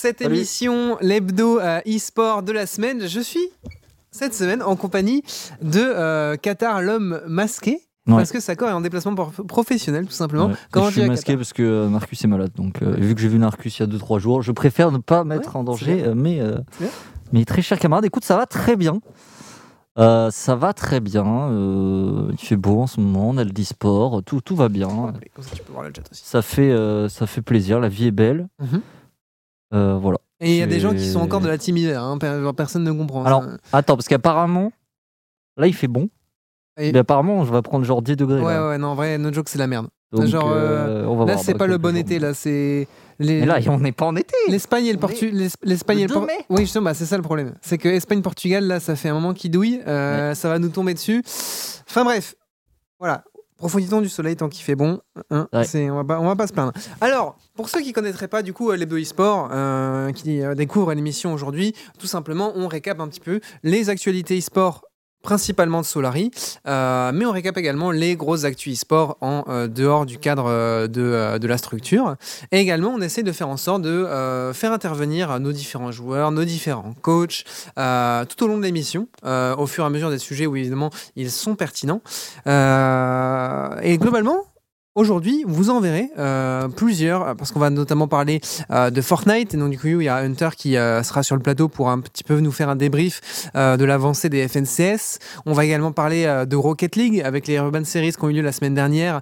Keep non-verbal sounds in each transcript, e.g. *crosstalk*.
cette Salut. émission, l'hebdo euh, e-sport de la semaine. Je suis cette semaine en compagnie de euh, Qatar, l'homme masqué. Ouais. Parce que Sakor est en déplacement professionnel, tout simplement. Ouais. Comment je tu suis masqué parce que euh, Marcus est malade. Donc, euh, vu que j'ai vu Marcus il y a 2-3 jours, je préfère ne pas mettre Ouais, en danger mes, mes très chers camarades. Écoute, ça va très bien. Ça va très bien. il fait beau en ce moment. On a le e-sport. Tout, tout va bien. Comme ça, tu peux voir le chat aussi. Ça fait, ça fait plaisir. La vie est belle. Mhm. Euh, voilà. Et il y a des gens qui sont encore de la team hiver. hein, personne ne comprend. Alors, ça. Attends, parce qu'apparemment, là, il fait bon. Et- Mais apparemment, je vais prendre genre 10 degrés. Ouais, là. ouais, non, en vrai, no joke, c'est la merde. Donc, genre, euh, on va Là, c'est Bah, pas le bon été, là, c'est. Les... Mais là, on n'est pas en été. L'Espagne et le Portugal. L'Espagne et le le Por- 2 mai. Oui, justement, bah, c'est ça le problème. C'est que Espagne-Portugal, là, ça fait un moment qu'il douille. euh, Ça va nous tomber dessus. Enfin bref, voilà. Profitons du soleil tant qu'il fait bon. hein, Ouais. c'est- on, va pas, on va pas se plaindre. Alors, pour ceux qui connaîtraient pas du coup euh, l'Hebdo e-sport, euh, qui euh, découvrent l'émission aujourd'hui, tout simplement, on récap un petit peu les actualités e-sport principalement de Solari, euh, mais on récap également les grosses actus e-sport en euh, dehors du cadre euh, de, euh, de la structure. Et également, on essaie de faire en sorte de euh, faire intervenir nos différents joueurs, nos différents coachs, tout au long de l'émission, au fur et à mesure des sujets où évidemment ils sont pertinents. Et globalement, Aujourd'hui, vous en verrez euh, plusieurs, euh, parce qu'on va notamment parler euh, de Fortnite. Et donc, du coup, il y a Hunter qui euh, sera sur le plateau pour un petit peu nous faire un débrief de l'avancée des FNCS. On va également parler de Rocket League avec les Urban Series qui ont eu lieu la semaine dernière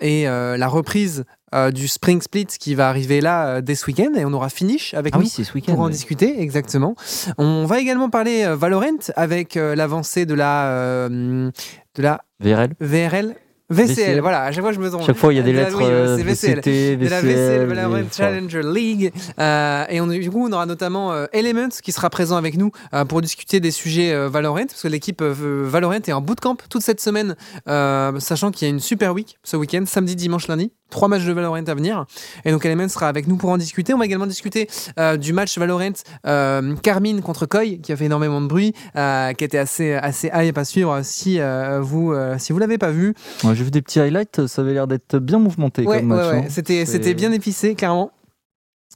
et la reprise euh, du Spring Split qui va arriver là euh, dès ce week-end. Et on aura Finish avec Ah nous oui, c'est ce week-end. pour en ouais. discuter, exactement. On va également parler euh, Valorant avec l'avancée de la, de la VRL. VRL. VCL, VCL. voilà, à chaque fois je me trompe. Chaque fois, il y a des De la- lettres oui, euh, c'est VCL. VCT, de la VCL, VCL Valorant et- Challenger League. Euh, et on, du coup, on aura notamment euh, Element qui sera présent avec nous euh, pour discuter des sujets euh, Valorant, parce que l'équipe euh, Valorant est en bootcamp toute cette semaine, euh, sachant qu'il y a une super week ce week-end, samedi, dimanche, lundi. Trois matchs de Valorant à venir. Et donc Element sera avec nous pour en discuter. On va également discuter euh, du match Valorant euh, Carmine contre Koi, qui a fait énormément de bruit, euh, qui était assez, assez hype à suivre si euh, vous euh, si vous l'avez pas vu. Ouais, J'ai vu des petits highlights, ça avait l'air d'être bien mouvementé Ouais, comme ouais, match. ouais. hein. C'était, c'était bien épicé, clairement.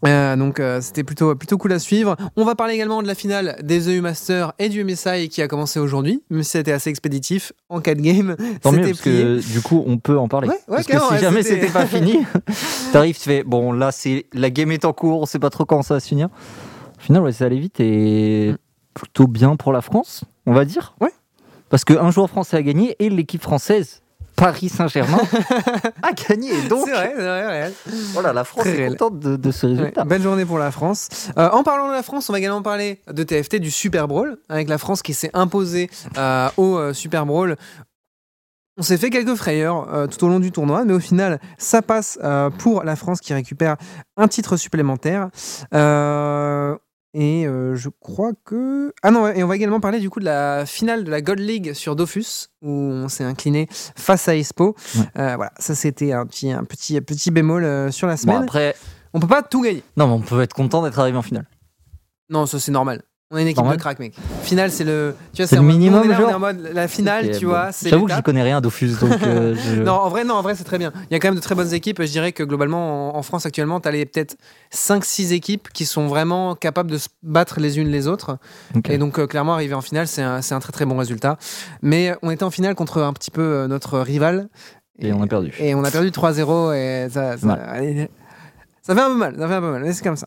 Euh, donc euh, c'était plutôt, plutôt cool à suivre. On va parler également de la finale des EU Masters et du MSI qui a commencé aujourd'hui, même si c'était assez expéditif en 4 games. Tant mieux, parce que du coup, on peut en parler. Ouais, ouais, parce que si ouais, jamais c'était- pas *laughs* fini, t'arrives, tu fais bon, là, c'est la game est en cours, on sait pas trop quand ça va se finir. Au final, ouais, ça allait vite et plutôt bien pour la France, on va dire. Ouais. Parce qu'un joueur français a gagné et l'équipe française, Paris Saint-Germain, *laughs* a gagné. Donc, C'est vrai, c'est vrai, ouais. voilà, la France Très est réel. contente de, de ce résultat. Ouais, belle journée pour la France. Euh, en parlant de la France, on va également parler de TFT, du Super Brawl, avec la France qui s'est imposée euh, au euh, Super Brawl. On s'est fait quelques frayeurs euh, tout au long du tournoi, mais au final, ça passe euh, pour la France qui récupère un titre supplémentaire. Euh, et euh, je crois que. Ah non, et on va également parler du coup de la finale de la Gold League sur Dofus, où on s'est incliné face à Espo. Ouais. Euh, voilà, ça c'était un petit, un petit, petit bémol euh, sur la Bon, semaine. après, On peut pas tout gagner. non, mais on peut être content d'être arrivé en finale. Non, ça c'est normal. On a une équipe Normal. de crack, mec. Finale, c'est le. Tu vois, C'est le mode- minimum, on est là, on est genre en mode la finale, tu bon. vois. c'est J'avoue que j'y connais rien Dofus, donc euh, *laughs* je- Non, en vrai, non, en vrai, c'est très bien. Il y a quand même de très bonnes équipes. Je dirais que globalement, en, en France actuellement, tu as les peut-être 5-6 équipes qui sont vraiment capables de se battre les unes les autres. Et donc, euh, clairement, arriver en finale, c'est un, c'est un très très bon résultat. Mais on était en finale contre un petit peu euh, notre rival. Et on a perdu. Et on a perdu 3-0 et ça, ça, Mal. allez, ça fait un peu mal, ça fait un peu mal, mais c'est comme ça.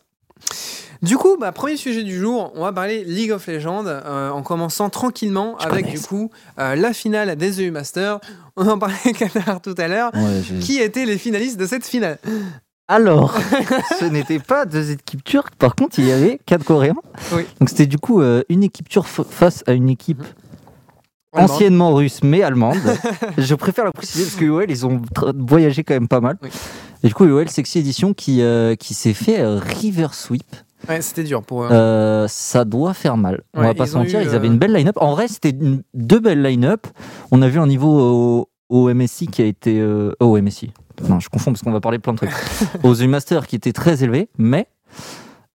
Du coup, bah, premier sujet du jour, on va parler League of Legends euh, en commençant tranquillement Je avec du coup euh, la finale des EU Masters. *laughs* On en parlait Qatar tout à l'heure. Ouais, Qui étaient les finalistes de cette finale? Alors, *laughs* ce n'était pas deux équipes turques, par contre, il y avait quatre Coréens. Oui. Donc c'était du coup euh, une équipe turque fa- face à une équipe Allemande. anciennement russe mais allemande. *laughs* Je préfère la préciser parce que UOL, ils ont voyagé quand même pas mal. Oui. Et du coup, UOL Sexy Edition qui, euh, qui s'est fait euh, River Sweep. Ouais, c'était dur pour eux. Euh, ça doit faire mal. On va pas se mentir, eu, ils avaient euh, une belle line-up. En vrai, c'était une- deux belles line-up. On a vu un niveau au, au MSI qui a été. euh, oh, au MSI. Non, je confonds parce qu'on va parler de plein de trucs. *laughs* aux U-Master qui était très élevé, mais.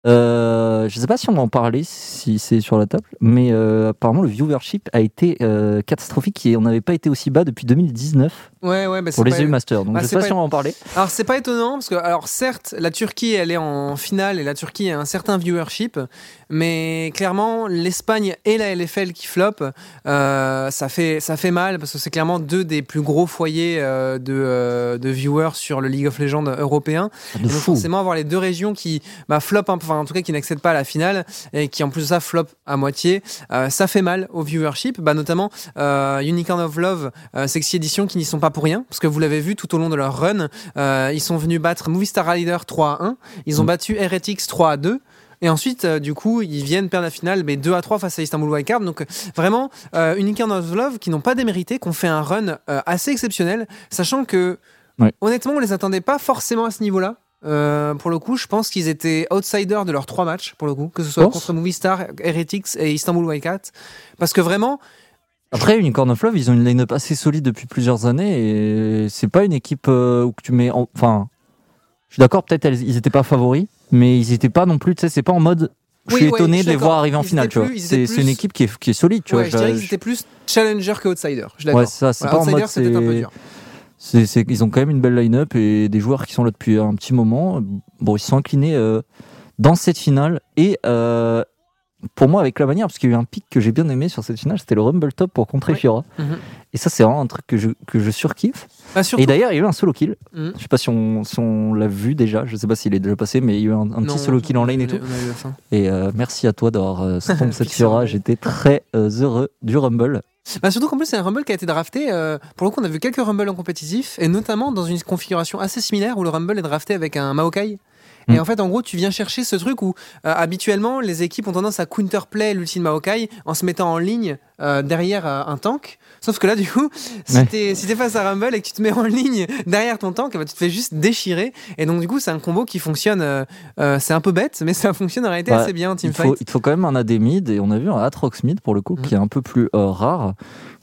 Euh, je sais pas si on va en parler, si c'est sur la table, mais euh, apparemment le viewership a été euh, catastrophique et on n'avait pas été aussi bas depuis 2019 Ouais, ouais, bah, pour les EU Masters. Donc bah, je c'est sais pas pas- si on va en parler. Alors c'est pas étonnant parce que alors certes la Turquie elle est en finale et la Turquie a un certain viewership mais clairement l'Espagne et la LFL qui flopent ça fait ça fait mal parce que c'est clairement deux des plus gros foyers de, de viewers sur le League of Legends européen De Et donc fou. forcément avoir les deux régions qui bah, flopent, un peu, enfin en tout cas qui n'accèdent pas à la finale et qui en plus de ça flopent à moitié, euh, ça fait mal au viewership, bah, notamment euh, Unicorn of Love, euh, Sexy Edition qui n'y sont pas pour rien, parce que vous l'avez vu tout au long de leur run, ils sont venus battre Movie Star Rider 3 à 1, ils ont Mm. battu Heretics 3 à 2. Et ensuite, euh, du coup, ils viennent perdre la finale, mais 2 à 3 face à Istanbul Wildcard. Donc, euh, vraiment, euh, Unicorn of Love qui n'ont pas démérité, qui ont fait un run assez exceptionnel, sachant que, Ouais. honnêtement, on les attendait pas forcément à ce niveau-là. Euh, pour le coup, je pense qu'ils étaient outsiders de leurs trois matchs, pour le coup, que ce soit contre Movistar, Heretics et Istanbul Wildcard. Parce que vraiment, Après, Unicorn of Love, ils ont une line-up assez solide depuis plusieurs années et c'est pas une équipe euh, où tu mets. en- Enfin, je suis d'accord, peut-être ils étaient pas favoris, mais ils étaient pas non plus. Tu sais, c'est pas en mode. Je Oui, suis ouais, étonné je de les voir arriver en Ils finale, tu vois. C'est une équipe qui est, qui est solide, tu ouais, vois. je dirais qu'ils étaient plus challenger que outsider. Je. Ouais, ça, c'est Voilà, pas en outsider, c'est peut-être un peu ils ont quand même une belle line-up et des joueurs qui sont là depuis un petit moment. Bon, ils se sont inclinés euh, dans cette finale et euh, pour moi, avec la manière, parce qu'il y a eu un pic que j'ai bien aimé sur cette finale, c'était le Rumble Top pour contrer. Fiora. Mhm. Et ça, c'est vraiment un truc que je, que je surkiffe. Et d'ailleurs, il y a eu un solo kill. Mhm. Je sais pas si on, si on l'a vu déjà, je sais pas s'il est déjà passé, mais il y a eu un, un Non, petit solo kill en lane et tout. Et euh, merci à toi d'avoir *laughs* cette Fiora. J'étais très heureux du Rumble. Bah, surtout qu'en plus, c'est un Rumble qui a été drafté. euh, pour le coup, on a vu quelques Rumble en compétitif, et notamment dans une configuration assez similaire où le Rumble est drafté avec un Maokai. Et Mm. en fait, en gros, tu viens chercher ce truc où euh, habituellement les équipes ont tendance à counterplay l'ultime Maokai en se mettant en ligne euh, derrière un tank. Sauf que là, du coup, si Ouais. t'es si face à Rumble et que tu te mets en ligne derrière ton tank, ben, tu te fais juste déchirer. Et donc, du coup, c'est un combo qui fonctionne. euh, euh, c'est un peu bête, mais ça fonctionne en réalité Ouais, assez bien en Il teamfight. faut, il te faut quand même un AD mid et on a vu un Atrox mid pour le coup Mhm. qui est un peu plus euh, rare,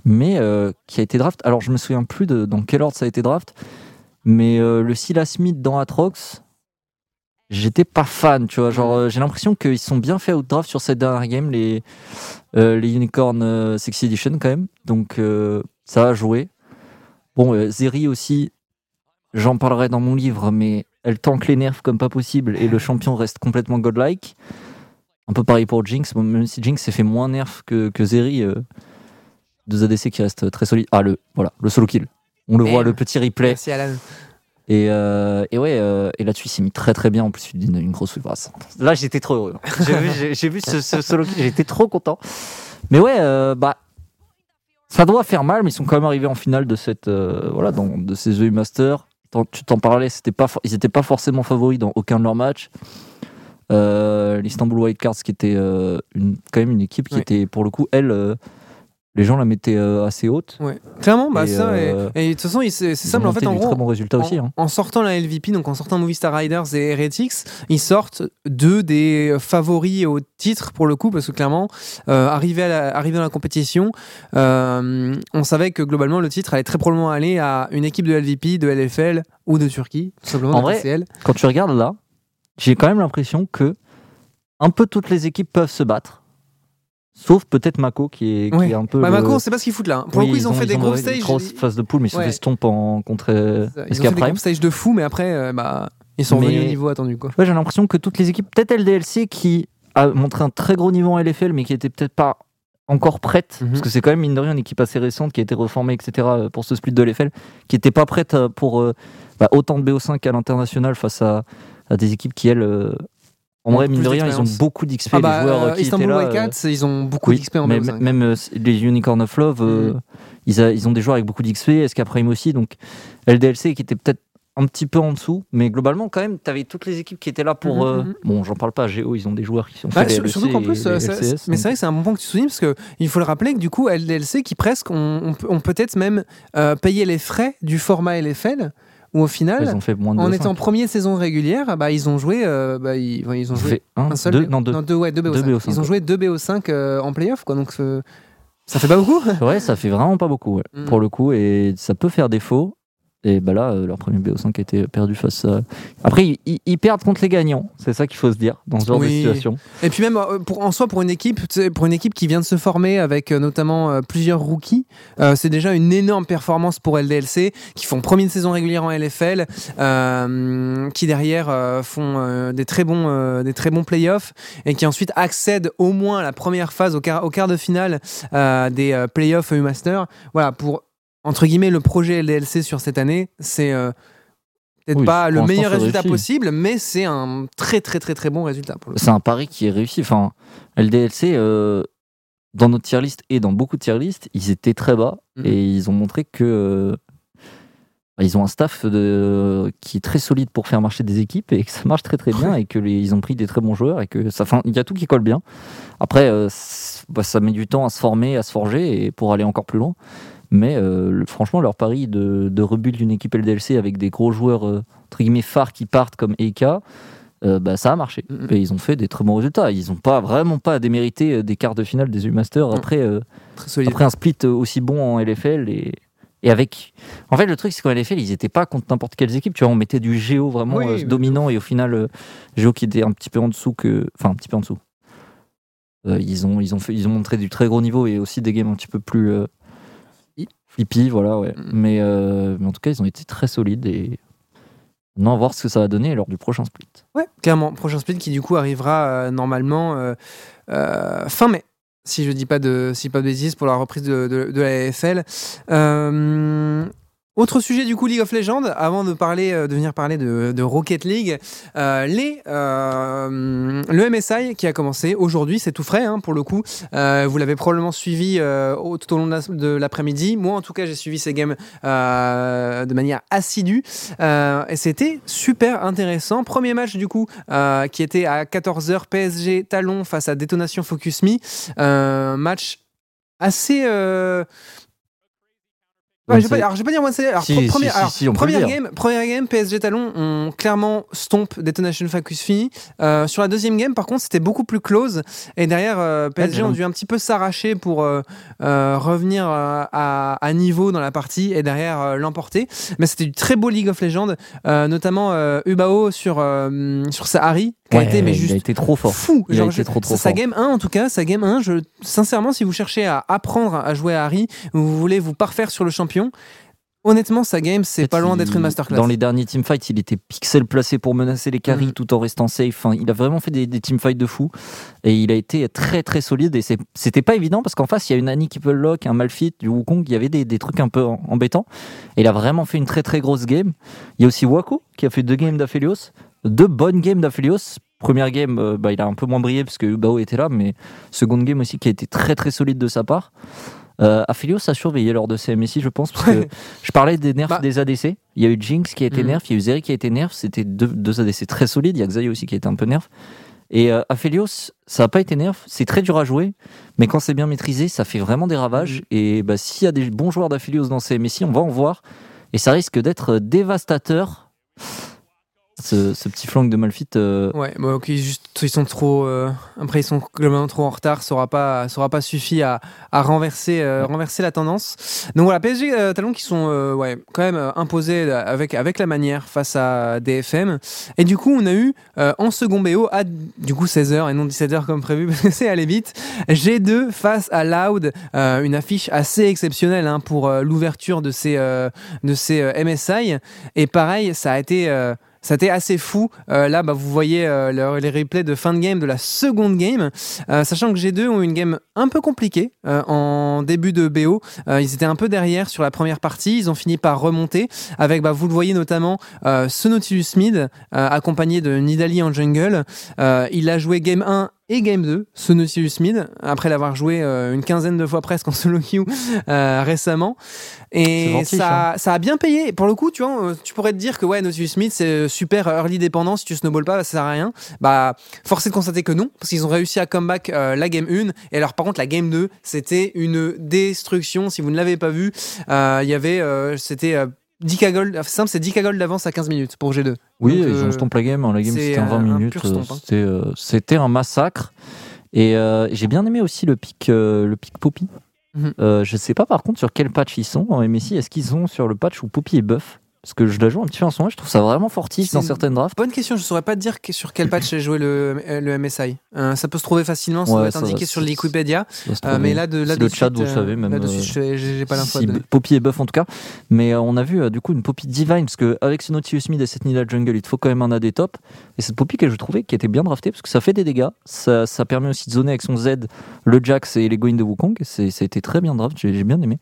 mais qui a été draft. Alors je me souviens plus de dans quel ordre ça a été draft, mais le Silas mid dans Atrox, j'étais pas fan, tu vois. Genre euh, j'ai l'impression qu'ils sont bien fait out draft sur cette dernière game les euh, les Unicorn euh, Sexy Edition quand même. Donc euh, ça a joué. Bon, euh, Zeri aussi, j'en parlerai dans mon livre, mais elle tank les nerfs comme pas possible et le champion reste complètement godlike. Un peu pareil pour Jinx, bon, même si Jinx s'est fait moins nerf que, que Zeri. deux ADC qui restent très solides. Ah, le, voilà, le solo kill. On le voit, le petit replay. Merci Alan. Et, euh, et ouais, euh, et là-dessus, il s'est mis très très bien. En plus, une, une grosse brasse. Là, j'étais trop heureux. J'ai vu, j'ai- j'ai vu ce, ce solo j'étais trop content. Mais ouais, euh, bah, ça doit faire mal, mais ils sont quand même arrivés en finale de cette, voilà, dans, de ces EU Masters. Tu t'en parlais, c'était pas, ils n'étaient pas forcément favoris dans aucun de leurs matchs. L'Istanbul Wildcards, qui était une, quand même une équipe qui était, pour le coup, elle, les gens la mettaient euh, assez haute. Ouais. Clairement, bah Et, ça. euh, Et de toute façon, c'est simple. En fait, en gros, très bons résultats aussi. en, hein. en sortant la LVP, donc en sortant Movistar Riders et Heretics, ils sortent deux des favoris au titre pour le coup, parce que clairement, euh, arrivé, à la- arrivé dans la compétition, euh, on savait que globalement le titre allait très probablement aller à une équipe de LVP, de LFL ou de Turquie, tout simplement En vrai, quand tu regardes là, j'ai quand même l'impression que un peu toutes les équipes peuvent se battre. Sauf peut-être Mako qui est, qui Ouais. est un peu. Bah, Mako, on sait pas ce qu'ils foutent là. Pour Oui, le coup, ils, ont fait des une stages. phase de poule, mais ils se Ouais. fait en, contre euh, Ils ont fait des Prime. stages de fou, mais après, euh, bah, ils sont Mais- au niveau attendu. Quoi. Ouais, j'ai l'impression que toutes les équipes, peut-être LDLC qui a montré un très gros niveau en LFL, mais qui était peut-être pas encore prête, Mhm. parce que c'est quand même mine de rien une équipe assez récente qui a été reformée, etc. euh, pour ce split de LFL, qui était pas prête pour euh, bah, autant de BO5 à l'international face à, à des équipes qui elles, en vrai mine de rien, ils ont beaucoup d'XP, Ah les bah, joueurs euh, euh, qui Istanbul étaient là. euh, ils ont beaucoup oui, d'XP en mais BO5. même euh, les Unicorn of Love, Mhm. ils, a- ils ont des joueurs avec beaucoup d'XP, Escape Prime aussi, donc LDLC qui était peut-être un petit peu en dessous, mais globalement quand même, tu avais toutes les équipes qui étaient là pour... Mhm, euh, mhm. Bon, j'en parle pas, Géo, ils ont des joueurs qui sont Bah, les sur- surtout qu'en plus, les mais c'est vrai que c'est un bon point que tu soulignes parce que il faut le rappeler que du coup, LDLC qui presque ont, ont- ont peut-être même euh, payé les frais du format LFL où au final, ils ont fait moins de en 200. étant première saison régulière, bah, ils ont joué, euh, bah, ils, ouais, ils ont joué un, un seul deux, non deux. ouais, deux BO5. Deux BO5, Ils ont ouais. joué deux BO5 euh, en playoff, quoi. Donc euh, ça fait pas beaucoup. Ouais, ça fait vraiment pas beaucoup, ouais, Mm. pour le coup, et ça peut faire défaut. Et bah là, euh, leur premier BO5 a été perdu face à. Après, ils, perdent contre les gagnants. C'est ça qu'il faut se dire dans ce genre de situation. Et puis même euh, pour, en soi pour une équipe, pour une équipe qui vient de se former avec euh, notamment plusieurs rookies, euh, c'est déjà une énorme performance pour LDLC qui font première saison régulière en LFL, euh, qui derrière euh, font des très bons des très bons playoffs et qui ensuite accèdent au moins à la première phase au quart, au quart de finale des playoffs EU Master. Voilà pour entre guillemets le projet LDLC sur cette année, c'est euh, peut-être Oui, pas le meilleur résultat réussi. possible, mais c'est un très très très très bon résultat C'est un pari qui est réussi. Enfin, LDLC, euh, dans notre tier list et dans beaucoup de tier list, ils étaient très bas Mhm. et ils ont montré que. euh, ils ont un staff de, qui est très solide pour faire marcher des équipes et que ça marche très très bien et que les- ils ont pris des très bons joueurs et que ça, il y a tout qui colle bien. Après, bah, ça met du temps à se former, à se forger et pour aller encore plus loin. Mais euh, franchement, leur pari de, de rebuild d'une équipe LDLC avec des gros joueurs euh, entre guillemets phares qui partent comme Eka, euh, bah, ça a marché. Mhm. Et ils ont fait des très bons résultats. Ils n'ont pas vraiment pas à démériter euh, des quarts de finale des U-Masters Non. après, après un split aussi bon en LFL. Et, et avec. En fait, le truc, c'est qu'en LFL, ils n'étaient pas contre n'importe quelles équipes. Tu vois, on mettait du Géo vraiment Oui, dominant et au final, Géo qui était un petit peu en dessous que. Enfin, un petit peu en dessous. Ils, ont, ils, ont fait, ils ont montré du très gros niveau et aussi des games un petit peu plus. Flippy. flippy, voilà, ouais. Mm. Mais, euh, mais en tout cas, ils ont été très solides et. Maintenant, à voir ce que ça va donner lors du prochain split. Ouais, clairement. Prochain split qui du coup arrivera euh, normalement euh, euh, fin mai. Si je dis pas de, si pas de bêtises pour la reprise de, de, de la AFL. Euh, autre sujet du coup League of Legends, avant de euh, venir parler de, Rocket League, euh, euh, le MSI qui a commencé aujourd'hui, c'est tout frais hein, pour le coup. Vous l'avez probablement suivi tout au long de la- de l'après-midi. Moi en tout cas j'ai suivi ces games de manière assidue. Et c'était super intéressant. Premier match du coup qui était à 14h PSG Talon face à Détonation Focus Me. Match assez... Ouais, je vais pas, sided. alors, je vais pas dire one sided. Alors, Si, pre- si, première, si, alors, on game, première game, PSG Talon ont clairement stomp Detonation Focus Me. Euh, sur la deuxième game, par contre, c'était beaucoup plus close. Et derrière, euh, PSG ont dû un petit peu s'arracher pour euh, revenir à, à niveau dans la partie et derrière l'emporter. Mais c'était du très beau League of Legends, notamment Ubao sur, sur sa Harry, qui a Ouais, été mais il juste a été trop fort. fou. Il a Genre, été je- trop, trop sa fort. game 1, en tout cas, sa game 1, je, sincèrement, si vous cherchez à apprendre à jouer à Harry, vous voulez vous parfaire sur le champion, honnêtement, sa game, c'est En fait, pas loin d'être une masterclass. Dans les derniers teamfights, il était pixel placé pour menacer les carries Mhm. tout en restant safe. Enfin, il a vraiment fait des, des teamfights de fou. Et il a été très très solide. Et c'était pas évident parce qu'en face, il y a une Annie qui peut lock, un Malfit, du Wukong. Il y avait des, des trucs un peu embêtants. Et il a vraiment fait une très très grosse game. Il y a aussi Wako qui a fait deux games d'Aphelios. Deux bonnes games d'Aphelios. Première game, euh, bah, il a un peu moins brillé parce que Ubao était là. Mais seconde game aussi qui a été très très solide de sa part. Euh, Aphelios a surveillé lors de CMSI, je pense, parce que je parlais des nerfs Bah. des ADC. Il y a eu Jinx qui a été Mhm. nerf, il y a eu Zeri qui a été nerf. C'était deux, deux ADC très solides. Il y a Xayah aussi qui a été un peu nerf. Et euh, Aphelios, ça n'a pas été nerf. C'est très dur à jouer, mais quand c'est bien maîtrisé, ça fait vraiment des ravages. Mhm. Et bah, s'il y a des bons joueurs d'Aphelios dans CMSI, on va en voir. Et ça risque d'être dévastateur. Ce, ce petit flank de Malfit. euh, Ouais, bon, ok, juste, ils sont trop. euh, après, ils sont globalement trop en retard. Ça aura pas, ça aura pas suffi à, à renverser, euh, renverser la tendance. Donc voilà, PSG euh, Talon qui sont ouais, quand même imposés avec, avec la manière face à DFM. Et du coup, on a eu en second BO à du coup 16h et non 17h comme prévu *laughs* parce que c'est allé vite. G2 face à Loud, une affiche assez exceptionnelle hein, pour l'ouverture de ces, de ces MSI. Et pareil, ça a été. Été assez fou. Euh, là, bah, vous voyez euh, le- les replays de fin de game de la seconde game, Euh, sachant que G2 ont eu une game un peu compliquée en début de BO. Ils étaient un peu derrière sur la première partie. Ils ont fini par remonter avec, bah, vous le voyez notamment, ce Nautilus Mid, accompagné de Nidali en jungle. Il a joué game 1 et game 2, ce Nautilus Mid, après l'avoir joué euh, une quinzaine de fois presque en *laughs* solo queue euh, récemment. Et ça, ça a bien payé. Pour le coup, tu vois, euh, tu pourrais te dire que ouais, Nautilus Smith, c'est super early dépendant. Si tu snowball pas, ça sert à rien. Bah, force est de constater que non, parce qu'ils ont réussi à comeback euh, la game 1. Et alors, par contre, la game 2, c'était une destruction. Si vous ne l'avez pas vu, euh, il y avait, euh, c'était euh, 10k gold. enfin, Simple, c'est 10k gold d'avance à 15 minutes pour G2. Oui, Donc, ils euh, ont stomp la game. hein. La game, c'était en 20 un- un minutes. euh, hein. C'était euh, c'était un massacre. Et euh, j'ai bien aimé aussi le pic, euh, le pic Poppy. Mhm. Euh, je sais pas par contre sur quel patch ils sont en MSI. Est-ce qu'ils sont sur le patch où Poppy est buff? Parce que je la joue un petit peu en ce moment, je trouve ça vraiment fortif C'est dans une certaines drafts. Bonne question, je saurais pas te dire que- sur quel patch *laughs* j'ai joué le, le MSI. Euh, ça peut se trouver facilement, ça Ouais, doit être indiqué va, sur Wikipédia. Euh, mais là, de, là de le chat, suite, vous euh, savez, même, Là-dessus, euh, je- j'ai pas l'info. si donner. Poppy est buff en tout cas. Mais euh, on a vu euh, du coup une Poppy Divine, parce qu'avec ce Nautilus Mid et cette Nida Jungle, il te faut quand même un AD top. Et cette Poppy que je trouvais qui était bien draftée, parce que ça fait des dégâts, ça, ça permet aussi de zoner avec son Z, le Jax et les Going de Wukong. Et c'est- Ça a été très bien draft, j'ai j'ai bien aimé.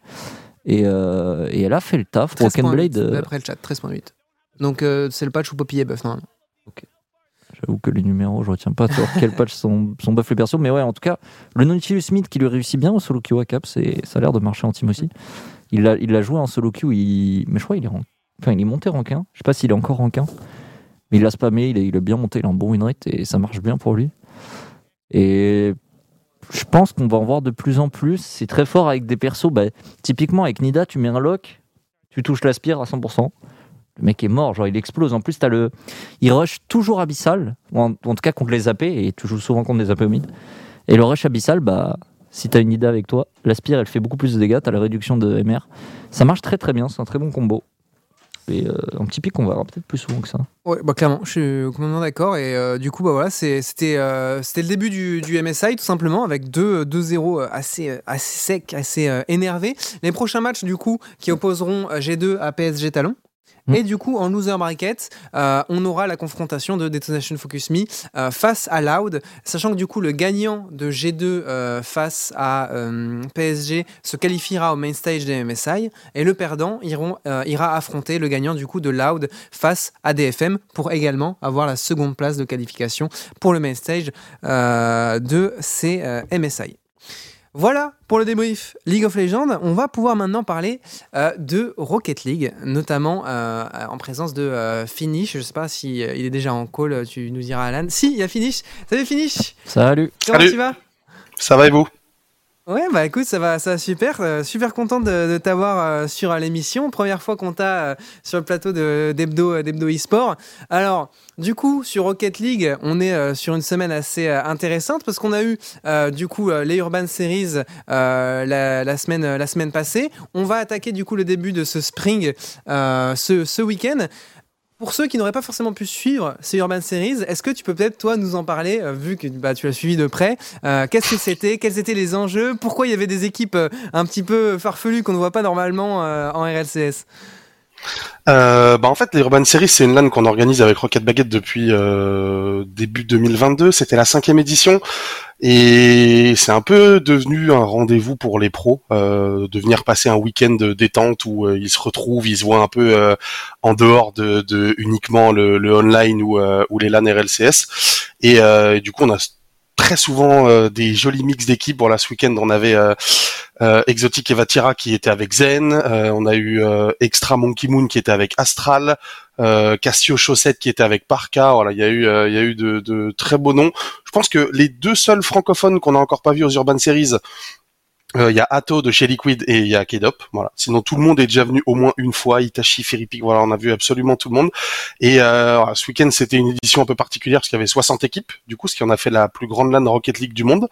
Et, euh, et elle a fait le taf. 13.8, Broken Blade, euh, D'après le chat, 13.8. Donc euh, c'est le patch où Poppy est buff normalement. J'avoue que les numéros, je retiens pas sur quel patch sont, sont buff les persos. Mais ouais, en tout cas, le Nautilus Smith qui lui réussit bien au solo queue à cap, ça a l'air de marcher en team aussi. Il l'a il l'a joué en solo queue, il... mais je crois qu'il est, enfin, il est monté rank 1. Je sais pas s'il est encore rank 1. Mais il a spammé, il a, il a bien monté, il a un bon win rate et ça marche bien pour lui. Et je pense qu'on va en voir de plus en plus. C'est très fort avec des persos. bah, typiquement, avec Nida, tu mets un lock, tu touches l'aspire à 100%. Le mec est mort, genre il explose. En plus, le, il rush toujours abyssal, en, tout cas contre les AP, et tu joues souvent contre des AP au mid. Et le rush abyssal, bah, si t'as une Nida avec toi, l'aspire elle fait beaucoup plus de dégâts, t'as la réduction de MR. Ça marche très très bien, c'est un très bon combo. Et euh, un petit pic qu'on verra peut-être plus souvent que ça. Ouais, bah clairement, je suis complètement d'accord. Et euh, du coup, bah voilà, euh, c'était le début du, du MSI, tout simplement, avec 2-0 assez, euh, assez assez euh, énervé. Les prochains matchs, du coup, qui opposeront euh, G2 à PSG Talon. Mm. Et du coup, en loser bracket, euh, on aura la confrontation de Detonation Focus Me euh, face à Loud, sachant que du coup, le gagnant de G2 euh, face à PSG se qualifiera au main stage des MSI, et le perdant ira affronter le gagnant du coup de Loud face à DFM pour également avoir la seconde place de qualification pour le main stage de ces MSI. Voilà pour le débrief League of Legends. On va pouvoir maintenant parler euh, de Rocket League, notamment euh, en présence de euh, Finish. Je ne sais pas si il est déjà en call, tu nous diras Alan. Si, il y a Finish. Salut Finish. Salut Comment Salut. tu vas? Ça va et vous? Ouais, bah écoute, ça va, ça va super. euh, super content de, de t'avoir euh, sur l'émission. Première fois qu'on t'a euh, sur le plateau d'Hebdo d'Hebdo eSport. Alors, du coup, sur Rocket League, on est sur une semaine assez intéressante parce qu'on a eu du coup les Urban Series la, la semaine la semaine passée. On va attaquer du coup le début de ce spring ce, ce week-end. Pour ceux qui n'auraient pas forcément pu suivre ces Urban Series, est-ce que tu peux peut-être toi nous en parler, euh, vu que bah, tu l'as suivi de près euh, Qu'est-ce que c'était Quels étaient les enjeux Pourquoi il y avait des équipes euh, un petit peu farfelues qu'on ne voit pas normalement en RLCS euh, bah en fait, les Urban Series, c'est une LAN qu'on organise avec Rocket Baguette depuis euh, début 2022. C'était la cinquième édition et c'est un peu devenu un rendez-vous pour les pros euh, de venir passer un week-end détente où euh, ils se retrouvent, ils se voient un peu euh, en dehors de, de uniquement le, online ou, les LAN RLCS. Et, et du coup, on a souvent euh, des jolis mix d'équipes. Voilà, ce week-end, on avait euh, euh, Exotic Evatira qui était avec Zen. On a eu Extra Monkey Moon qui était avec Astral. Cassio Chaussette qui était avec Parka. Voilà, il y a eu, il y a eu de, de très beaux noms. Je pense que les deux seuls francophones qu'on n'a encore pas vus aux Urban Series, euh, il y a Atto de chez Liquid et il y a Kedop. Voilà. Sinon tout le monde est déjà venu au moins une fois. Itachi, Ferripic, voilà, on a vu absolument tout le monde. Et euh, ce week-end c'était une édition un peu particulière parce qu'il y avait 60 équipes. Du coup, ce qui en a fait la plus grande LAN Rocket League du monde.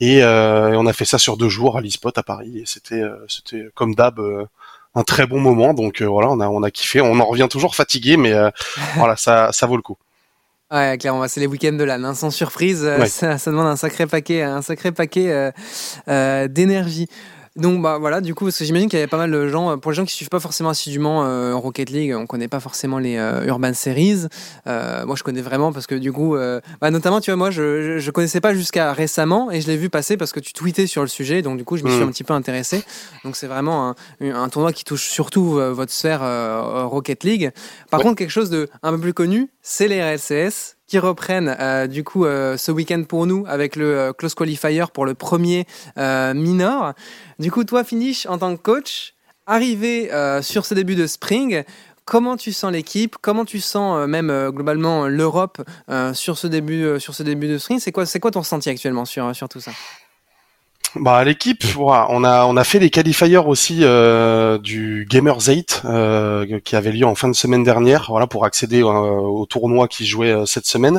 Et euh, on a fait ça sur deux jours à l'eSpot à Paris. Et c'était, euh, c'était comme d'hab. euh, un très bon moment, donc voilà, on a on a kiffé. On en revient toujours fatigué, mais voilà, ça ça vaut le coup. Ouais, clairement, c'est les week-ends de l'âne, hein, sans surprise. euh, Ouais. ça, ça demande un sacré paquet, un sacré paquet euh, euh, d'énergie. Donc bah voilà, du coup, parce que j'imagine qu'il y avait pas mal de gens, euh, pour les gens qui suivent pas forcément assidûment euh, Rocket League, on connaît pas forcément les euh, Urban Series. Euh, moi, je connais vraiment parce que du coup, bah, notamment, tu vois, moi, je, je, connaissais pas jusqu'à récemment et je l'ai vu passer parce que tu tweetais sur le sujet, donc du coup, je m'y suis Mm. un petit peu intéressé. Donc c'est vraiment un, un tournoi qui touche surtout votre sphère Rocket League. Par Ouais. contre, quelque chose de un peu plus connu, c'est les RLCS qui reprennent euh, du coup euh, ce week-end pour nous avec le euh, close qualifier pour le premier minor. Du coup, toi, Finish, en tant que coach, arrivé sur ce début de spring, comment tu sens l'équipe? Comment tu sens même globalement l'Europe sur ce début sur ce début de spring? C'est quoi c'est quoi ton ressenti actuellement sur sur tout ça? Bah l'équipe, on a on a fait les qualifiers aussi euh, du Gamers 8 euh, qui avait lieu en fin de semaine dernière, voilà pour accéder euh, au tournoi qui jouait euh, cette semaine.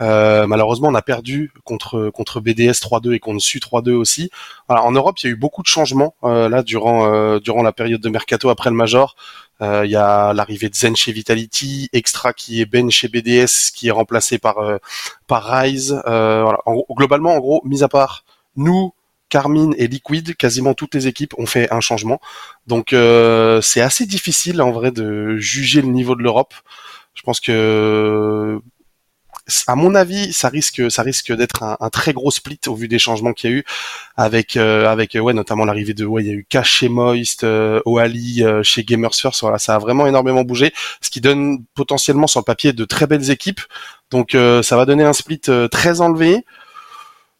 Euh, malheureusement, on a perdu contre contre BDS 3-2 et contre SU 3-2 aussi. Voilà, en Europe, il y a eu beaucoup de changements euh, là durant euh, durant la période de mercato après le Major. Euh, Il y a l'arrivée de Zen chez Vitality, Extra qui est Ben chez BDS, qui est remplacé par euh, par Rise. Euh, voilà. En globalement, en gros, mis à part nous, Carmine et Liquid, quasiment toutes les équipes ont fait un changement. Donc euh, c'est assez difficile en vrai de juger le niveau de l'Europe. Je pense que à mon avis, ça risque, ça risque d'être un, très gros split au vu des changements qu'il y a eu, avec, euh, avec, euh, ouais, notamment l'arrivée de, ouais, il y a eu Cash chez Moist, euh, Oali euh, chez Gamers First. Ça a vraiment énormément bougé, ce qui donne potentiellement sur le papier de très belles équipes. Donc, euh, ça va donner un split très enlevé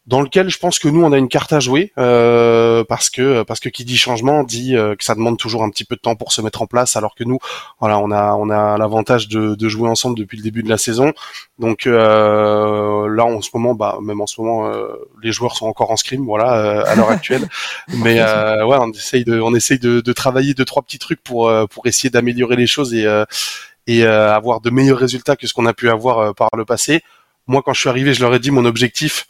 dans lequel je pense que nous on a une carte à jouer euh, parce que parce que qui dit changement dit euh, que ça demande toujours un petit peu de temps pour se mettre en place alors que nous voilà on a on a l'avantage de, de jouer ensemble depuis le début de la saison. Donc euh, là en ce moment bah même en ce moment euh, les joueurs sont encore en scrim voilà euh, à l'heure actuelle. *laughs* Mais euh, ouais on essaye de on essaye de, de travailler deux trois petits trucs pour euh, pour essayer d'améliorer les choses et euh, et euh, avoir de meilleurs résultats que ce qu'on a pu avoir par le passé. Moi quand je suis arrivé je leur ai dit mon objectif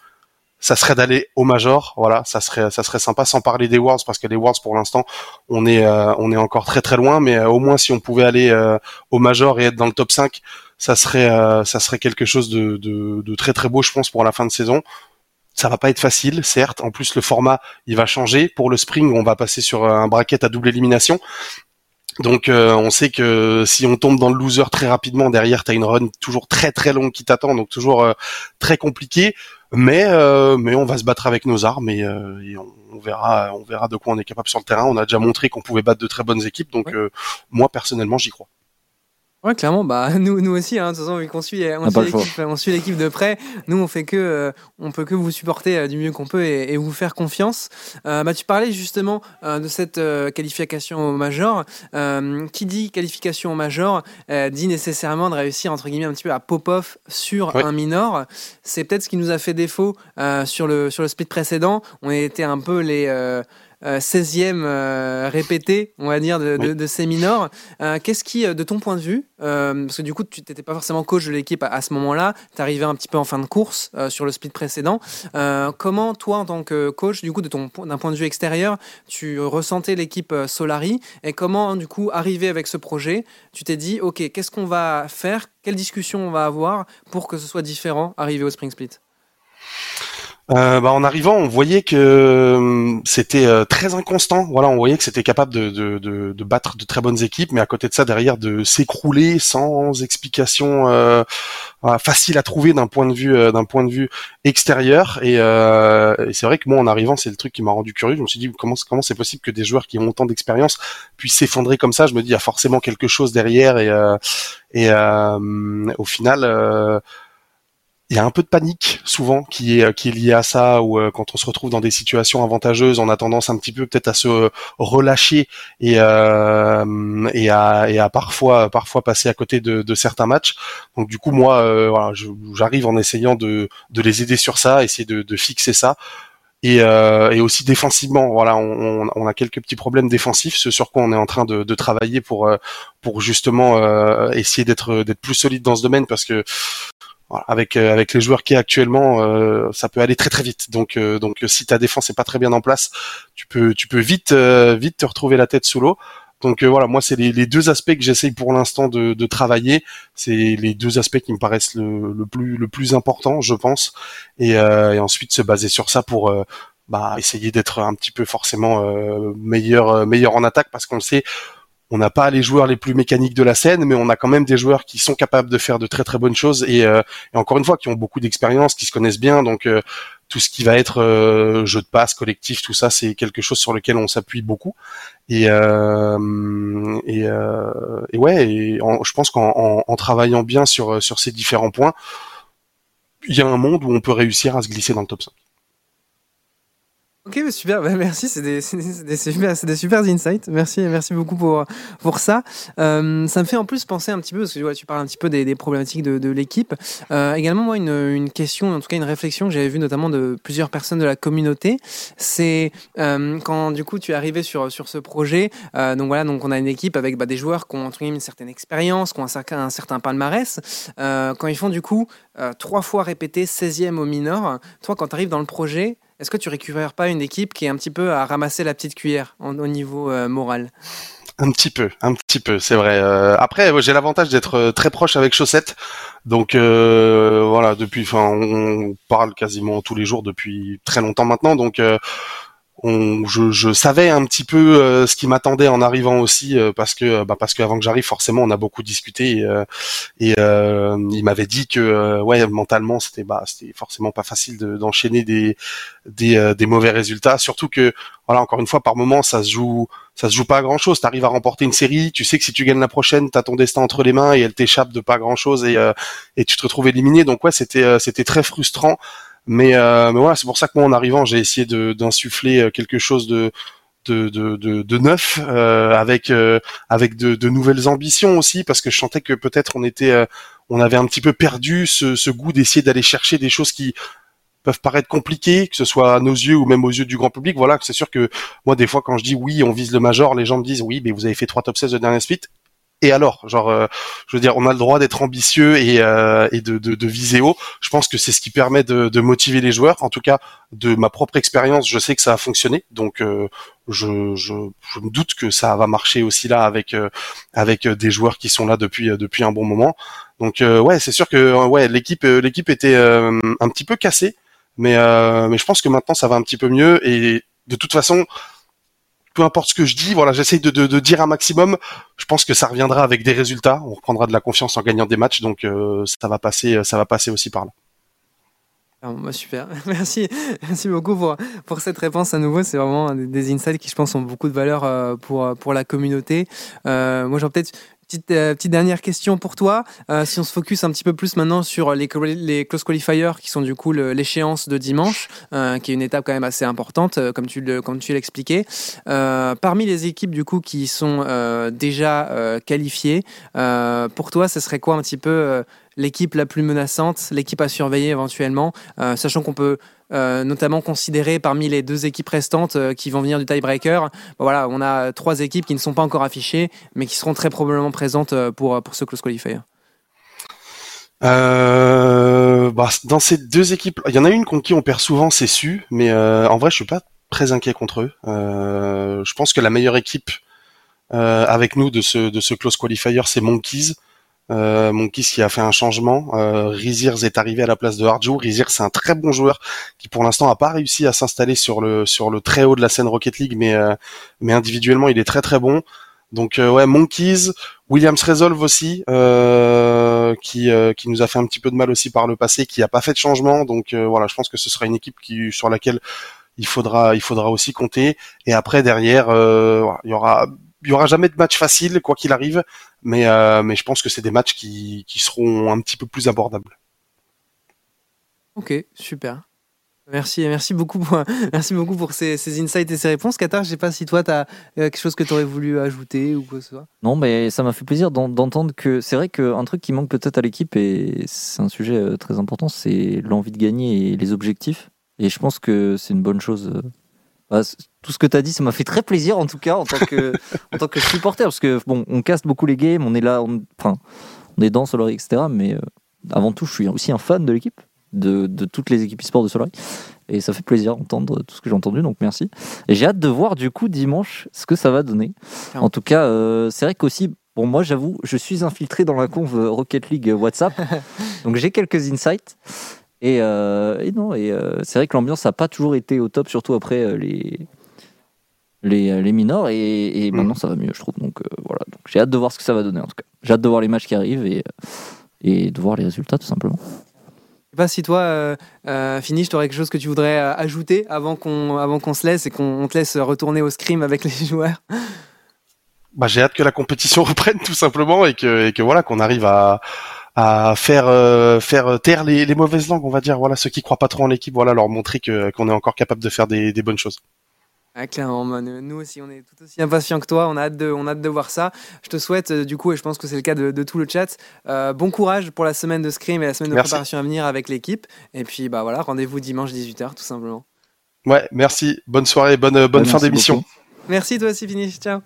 ça serait d'aller au Major, voilà, ça serait ça serait sympa sans parler des Worlds parce que les Worlds pour l'instant on est euh, on est encore très très loin, mais euh, au moins si on pouvait aller euh, au Major et être dans le top 5, ça serait euh, ça serait quelque chose de, de, de très très beau je pense pour la fin de saison. Ça va pas être facile, certes. En plus, le format, il va changer. Pour le spring, on va passer sur un bracket à double élimination. Donc, euh, on sait que si on tombe dans le loser très rapidement, derrière, t'as une run toujours très très longue qui t'attend, donc toujours euh, très compliqué mais euh, mais on va se battre avec nos armes et, euh, et on, on verra on verra de quoi on est capable sur le terrain. On a déjà montré qu'on pouvait battre de très bonnes équipes, donc Ouais. euh, moi personnellement j'y crois. Ouais, clairement, bah *laughs* nous, nous aussi, hein, de toute façon, vu qu'on suit, on On a pas suit le choix. l'équipe, on suit l'équipe de près, nous on fait que, euh, on peut que vous supporter euh, du mieux qu'on peut et, et vous faire confiance. Euh, bah, tu parlais justement de cette qualification au major. Qui dit qualification au major dit nécessairement de réussir entre guillemets un petit peu à pop-off sur un minor. C'est peut-être ce qui nous a fait défaut sur le sur le split précédent. On était un peu les euh, euh, 16e euh, répété, on va dire, de, de, de ces minors. Euh, Qu'est-ce qui, euh, de ton point de vue, parce que du coup, tu n'étais pas forcément coach de l'équipe à, à ce moment-là, tu arrivais un petit peu en fin de course sur le split précédent. Comment, toi, en tant que coach, du coup, d'un point de vue extérieur, tu ressentais l'équipe Solari et comment, du coup, arriver avec ce projet Tu t'es dit, OK, qu'est-ce qu'on va faire Quelle discussion on va avoir pour que ce soit différent arrivé au Spring Split? Euh, bah, en arrivant, on voyait que euh, c'était euh, très inconstant. Voilà, on voyait que c'était capable de, de, de, de battre de très bonnes équipes, mais à côté de ça, derrière, de s'écrouler sans explication euh, facile à trouver d'un point de vue euh, d'un point de vue extérieur. Et, et c'est vrai que moi, en arrivant, c'est le truc qui m'a rendu curieux. Je me suis dit comment comment c'est possible que des joueurs qui ont autant d'expérience puissent s'effondrer comme ça? Je me dis il y a forcément quelque chose derrière et et au final. Euh, il y a un peu de panique souvent qui est qui est liée à ça ou euh, quand on se retrouve dans des situations avantageuses on a tendance un petit peu peut-être à se relâcher et euh, et à et à parfois parfois passer à côté de, de certains matchs. Donc du coup moi euh, voilà j'arrive en essayant de de les aider sur ça essayer de, de fixer ça. Et, euh, et aussi défensivement voilà on, on- on a quelques petits problèmes défensifs ce sur quoi on est en train de, de travailler pour euh, pour justement euh, essayer d'être d'être plus solide dans ce domaine parce que voilà, avec euh, avec les joueurs qui actuellement, euh, ça peut aller très très vite. Donc euh, donc euh, si ta défense est pas très bien en place, tu peux tu peux vite euh, vite te retrouver la tête sous l'eau. Donc euh, voilà, moi c'est les, deux aspects que j'essaye pour l'instant de, de travailler. C'est les deux aspects qui me paraissent le, le plus le plus important, je pense. Et, et ensuite se baser sur ça pour bah, essayer d'être un petit peu forcément meilleur meilleur en attaque parce qu'on le sait, on n'a pas les joueurs les plus mécaniques de la scène, mais on a quand même des joueurs qui sont capables de faire de très très bonnes choses et, euh, et encore une fois qui ont beaucoup d'expérience, qui se connaissent bien. Donc euh, tout ce qui va être euh, jeu de passe, collectif, tout ça, c'est quelque chose sur lequel on s'appuie beaucoup. Et euh, et, euh, et ouais, et je pense qu'en en, en travaillant bien sur sur ces différents points, il y a un monde où on peut réussir à se glisser dans le top 5. Ok, bah, super, bah, merci, c'est des, *laughs* des- super, des super insights. Merci, merci beaucoup pour, pour ça. Euh, ça me fait en plus penser un petit peu, parce que tu parles un petit peu des, problématiques de, l'équipe. Euh, également, moi, une, question, en tout cas une réflexion que j'avais vue notamment de plusieurs personnes de la communauté, c'est euh, quand du coup tu es arrivé sur, sur ce projet, donc voilà, donc on a une équipe avec bah, des joueurs qui ont entre une certaine expérience, qui ont un certain, un certain palmarès. Quand ils font du coup trois fois répété 16e au minor, toi quand tu arrives dans le projet, est-ce que tu récupères pas une équipe qui est un petit peu à ramasser la petite cuillère au niveau euh, moral? Un petit peu, un petit peu, c'est vrai. Euh, après, j'ai l'avantage d'être euh, très proche avec Chaussette, donc voilà, depuis, enfin, on parle quasiment tous les jours depuis très longtemps maintenant, donc je, je, savais un petit peu euh, ce qui m'attendait en arrivant aussi euh, parce que bah, parce qu'avant que j'arrive forcément on a beaucoup discuté et, euh, il m'avait dit que ouais mentalement c'était bah c'était forcément pas facile d'enchaîner des des, des mauvais résultats. Surtout que voilà encore une fois par moment ça se joue ça se joue pas à grand chose t'arrives à remporter une série tu sais que si tu gagnes la prochaine t'as ton destin entre les mains et elle t'échappe de pas grand chose et et tu te retrouves éliminé. Donc ouais c'était c'était très frustrant mais, euh, mais voilà, c'est pour ça que moi, en arrivant, j'ai essayé d'insuffler euh, quelque chose de de, de, de, de neuf euh, avec euh, avec de, de, nouvelles ambitions aussi parce que je sentais que peut-être on était euh, on avait un petit peu perdu ce, ce goût d'essayer d'aller chercher des choses qui peuvent paraître compliquées que ce soit à nos yeux ou même aux yeux du grand public. Voilà c'est sûr que moi des fois quand je dis oui on vise le major les gens me disent oui mais vous avez fait trois top 16 de dernière suite et alors genre euh, je veux dire on a le droit d'être ambitieux et, euh, et de, de, de, viser haut. Je pense que c'est ce qui permet de, de, motiver les joueurs. En tout cas de ma propre expérience je sais que ça a fonctionné. Donc euh, je, je, je, me doute que ça va marcher aussi là avec avec des joueurs qui sont là depuis depuis un bon moment. Donc ouais c'est sûr que ouais l'équipe l'équipe était un petit peu cassée. Mais mais je pense que maintenant ça va un petit peu mieux. Et de toute façon peu importe ce que je dis, voilà, j'essaye de, dire un maximum. Je pense que ça reviendra avec des résultats. On reprendra de la confiance en gagnant des matchs, donc euh, ça va passer, ça va passer aussi par là. Ah, bah, super, *laughs* merci, merci beaucoup pour, cette réponse à nouveau. C'est vraiment des insights qui, je pense, ont beaucoup de valeur euh, pour, la communauté. Euh, moi, j'aurais peut-être Petite, euh, petite, dernière question pour toi. Euh, si on se focus un petit peu plus maintenant sur les, close qualifiers qui sont du coup l'échéance de dimanche, euh, qui est une étape quand même assez importante, comme tu, l'expliquais. Parmi les équipes du coup qui sont déjà qualifiées, pour toi, ce serait quoi un petit peu l'équipe la plus menaçante, l'équipe à surveiller éventuellement, sachant qu'on peut euh, notamment considéré parmi les deux équipes restantes euh, qui vont venir du tiebreaker. voilà, on a trois équipes qui ne sont pas encore affichées, mais qui seront très probablement présentes euh, pour, pour ce close qualifier. Bah, dans ces deux équipes, il y en a une contre qui on perd souvent, c'est su, mais en vrai, je suis pas très inquiet contre eux. je pense que la meilleure équipe avec nous de ce, de ce close qualifier, c'est Monkeys. Euh, Monkeys qui a fait un changement. Euh, est arrivé à la place de Harjo. Riziers c'est un très bon joueur qui pour l'instant a pas réussi à s'installer sur le sur le très haut de la scène Rocket League, mais euh, mais individuellement il est très très bon. Donc euh, ouais, Monkeys, Williams Resolve aussi, euh, qui qui nous a fait un petit peu de mal aussi par le passé, qui a pas fait de changement. Donc voilà, je pense que ce sera une équipe qui sur laquelle il faudra il faudra aussi compter. Et après derrière, il y aura il y aura jamais de match facile quoi qu'il arrive, mais euh, mais je pense que c'est des matchs qui, qui seront un petit peu plus abordables. Ok, super. Merci, merci beaucoup pour, *laughs* merci beaucoup pour ces, ces insights et ces réponses. Qatar, je sais pas si toi, tu as euh, quelque chose que tu aurais voulu ajouter ou quoi que ce soit. Non, mais ça m'a fait plaisir d'entendre que c'est vrai qu'un truc qui manque peut-être à l'équipe, et c'est un sujet euh, très important, c'est l'envie de gagner et les objectifs. Et je pense que c'est une bonne chose bah, tout ce que tu as dit, ça m'a fait très plaisir en tout cas en tant que, *laughs* en tant que supporter parce que bon, on caste beaucoup les games, on est là, on, enfin, on est dans Solary, etc. Mais euh, avant tout, je suis aussi un fan de l'équipe, de, de, toutes les équipes e-sport de Solary. Et ça fait plaisir d'entendre tout ce que j'ai entendu, donc merci. Et j'ai hâte de voir du coup dimanche ce que ça va donner. En tout cas, euh, c'est vrai qu'aussi, bon, moi j'avoue, je suis infiltré dans la conve Rocket League WhatsApp, *laughs* donc j'ai quelques insights. Et, euh, et non, et euh, c'est vrai que l'ambiance n'a pas toujours été au top, surtout après euh, les, les, les minors. Et, et mm. maintenant, ça va mieux, je trouve. Donc voilà, donc, j'ai hâte de voir ce que ça va donner en tout cas. J'ai hâte de voir les matchs qui arrivent et, et de voir les résultats tout simplement. Je sais pas si toi, euh, Finish, tu aurais quelque chose que tu voudrais ajouter avant qu'on avant qu'on se laisse et qu'on te laisse retourner au scrim avec les *laughs* joueurs. Bah, j'ai hâte que la compétition *laughs* reprenne tout simplement et que, et que voilà qu'on arrive à, à faire euh, faire taire les, les, mauvaises langues, on va dire. Voilà, ceux qui croient pas trop en l'équipe, voilà, leur montrer que qu'on est encore capable de faire des, des bonnes choses. Ah, clairement, nous aussi, on est tout aussi impatients que toi. On a hâte de, on a hâte de voir ça. Je te souhaite, euh, du coup, et je pense que c'est le cas de, de, tout le chat, euh, bon courage pour la semaine de Scream et la semaine de merci. préparation à venir avec l'équipe. Et puis, bah voilà, rendez-vous dimanche 18h, tout simplement. Ouais, merci. Bonne soirée, bonne, bonne fin d'émission. Merci, toi aussi, Finish. Ciao.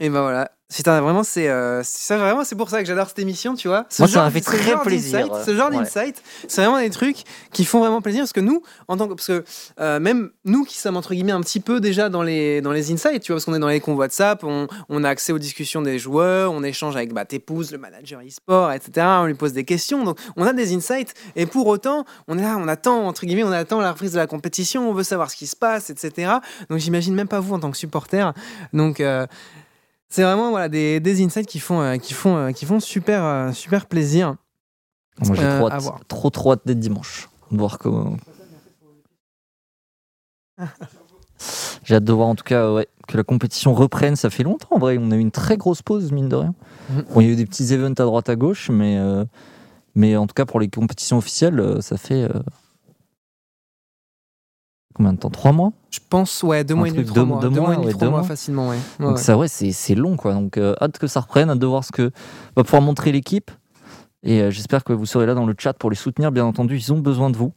Et ben voilà. C'est un- vraiment, c'est euh, ça, vraiment, c'est pour ça que j'adore cette émission, tu vois. Ce Moi, ça m'a fait très plaisir, Ce genre ouais. d'insight, c'est vraiment des trucs qui font vraiment plaisir parce que nous, en tant que, parce que euh, même nous qui sommes entre guillemets un petit peu déjà dans les dans les insights, tu vois, parce qu'on est dans les convois WhatsApp, on, on a accès aux discussions des joueurs, on échange avec bah, t'épouses, le manager e-sport, etc. On lui pose des questions, donc on a des insights. Et pour autant, on est là, on attend entre guillemets, on attend la reprise de la compétition, on veut savoir ce qui se passe, etc. Donc j'imagine même pas vous en tant que supporter. Donc euh, c'est vraiment voilà, des, des insights qui font, euh, qui font, euh, qui font super, euh, super plaisir. Moi, j'ai trop, hâte- trop, trop hâte d'être dimanche. De voir comment. *laughs* j'ai hâte de voir en tout cas ouais, que la compétition reprenne. Ça fait longtemps en vrai. On a eu une très grosse pause, mine de rien. Bon, il y a eu des petits events à droite à gauche, mais, mais en tout cas pour les compétitions officielles, ça fait. Combien de temps? Trois mois? Je pense, ouais, deux mois et demi, truc, trois deux- mois. deux Deux mois et demi, trois deux mois mois. facilement, ouais. Ouais, Donc ouais. ça, ouais, c'est long, quoi. Donc euh, hâte que ça reprenne, hâte de voir ce que va pouvoir montrer l'équipe. Et euh, j'espère que vous serez là dans le chat pour les soutenir. Bien entendu, ils ont besoin de vous.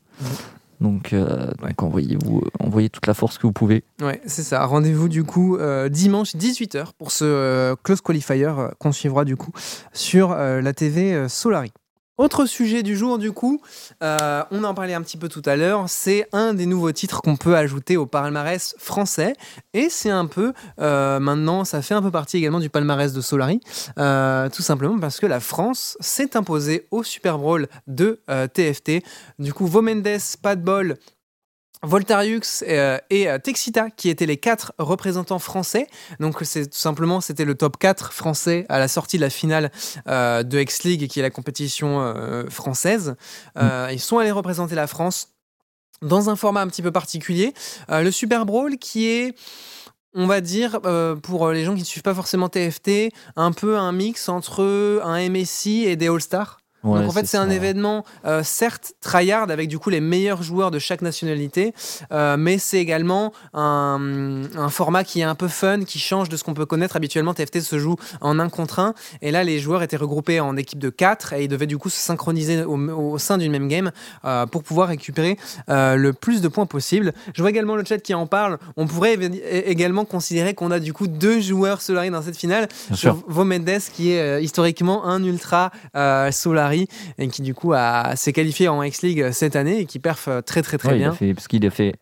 Donc, euh, donc envoyez-vous, envoyez toute la force que vous pouvez. Ouais, c'est ça. Rendez-vous du coup euh, dimanche 18h pour ce euh, close qualifier qu'on suivra du coup sur la TV Solari. Autre sujet du jour, du coup, euh, on en parlait un petit peu tout à l'heure, c'est un des nouveaux titres qu'on peut ajouter au palmarès français. Et c'est un peu, euh, maintenant, ça fait un peu partie également du palmarès de Solari, euh, tout simplement parce que la France s'est imposée au Super Bowl de TFT. Du coup, Vomendes, pas de bol, Voltariux euh, et euh, Texita qui étaient les quatre représentants français. Donc c'est tout simplement c'était le top 4 français à la sortie de la finale euh, de X League qui est la compétition euh, française. Euh, Ils sont allés représenter la France dans un format un petit peu particulier. Le Super Brawl qui est on va dire, euh, pour les gens qui ne suivent pas forcément TFT, un peu un mix entre un MSI et des All-Stars. Ouais, Donc en fait, c'est un événement, euh, certes, tryhard avec du coup les meilleurs joueurs de chaque nationalité, euh, mais c'est également un, un format qui est un peu fun, qui change de ce qu'on peut connaître. Habituellement, TFT se joue en un contre un, et là, les joueurs étaient regroupés en équipe de 4 et ils devaient du coup se synchroniser au, au sein d'une même game euh, pour pouvoir récupérer le plus de points possible. Je vois également le chat qui en parle. On pourrait également considérer qu'on a du coup deux joueurs Solari dans cette finale. Vomendes, qui est historiquement un ultra euh, Et qui du coup a- s'est qualifié en X-League cette année et qui perf euh, très très très Ouais, il bien. a fait, parce qu'il a fait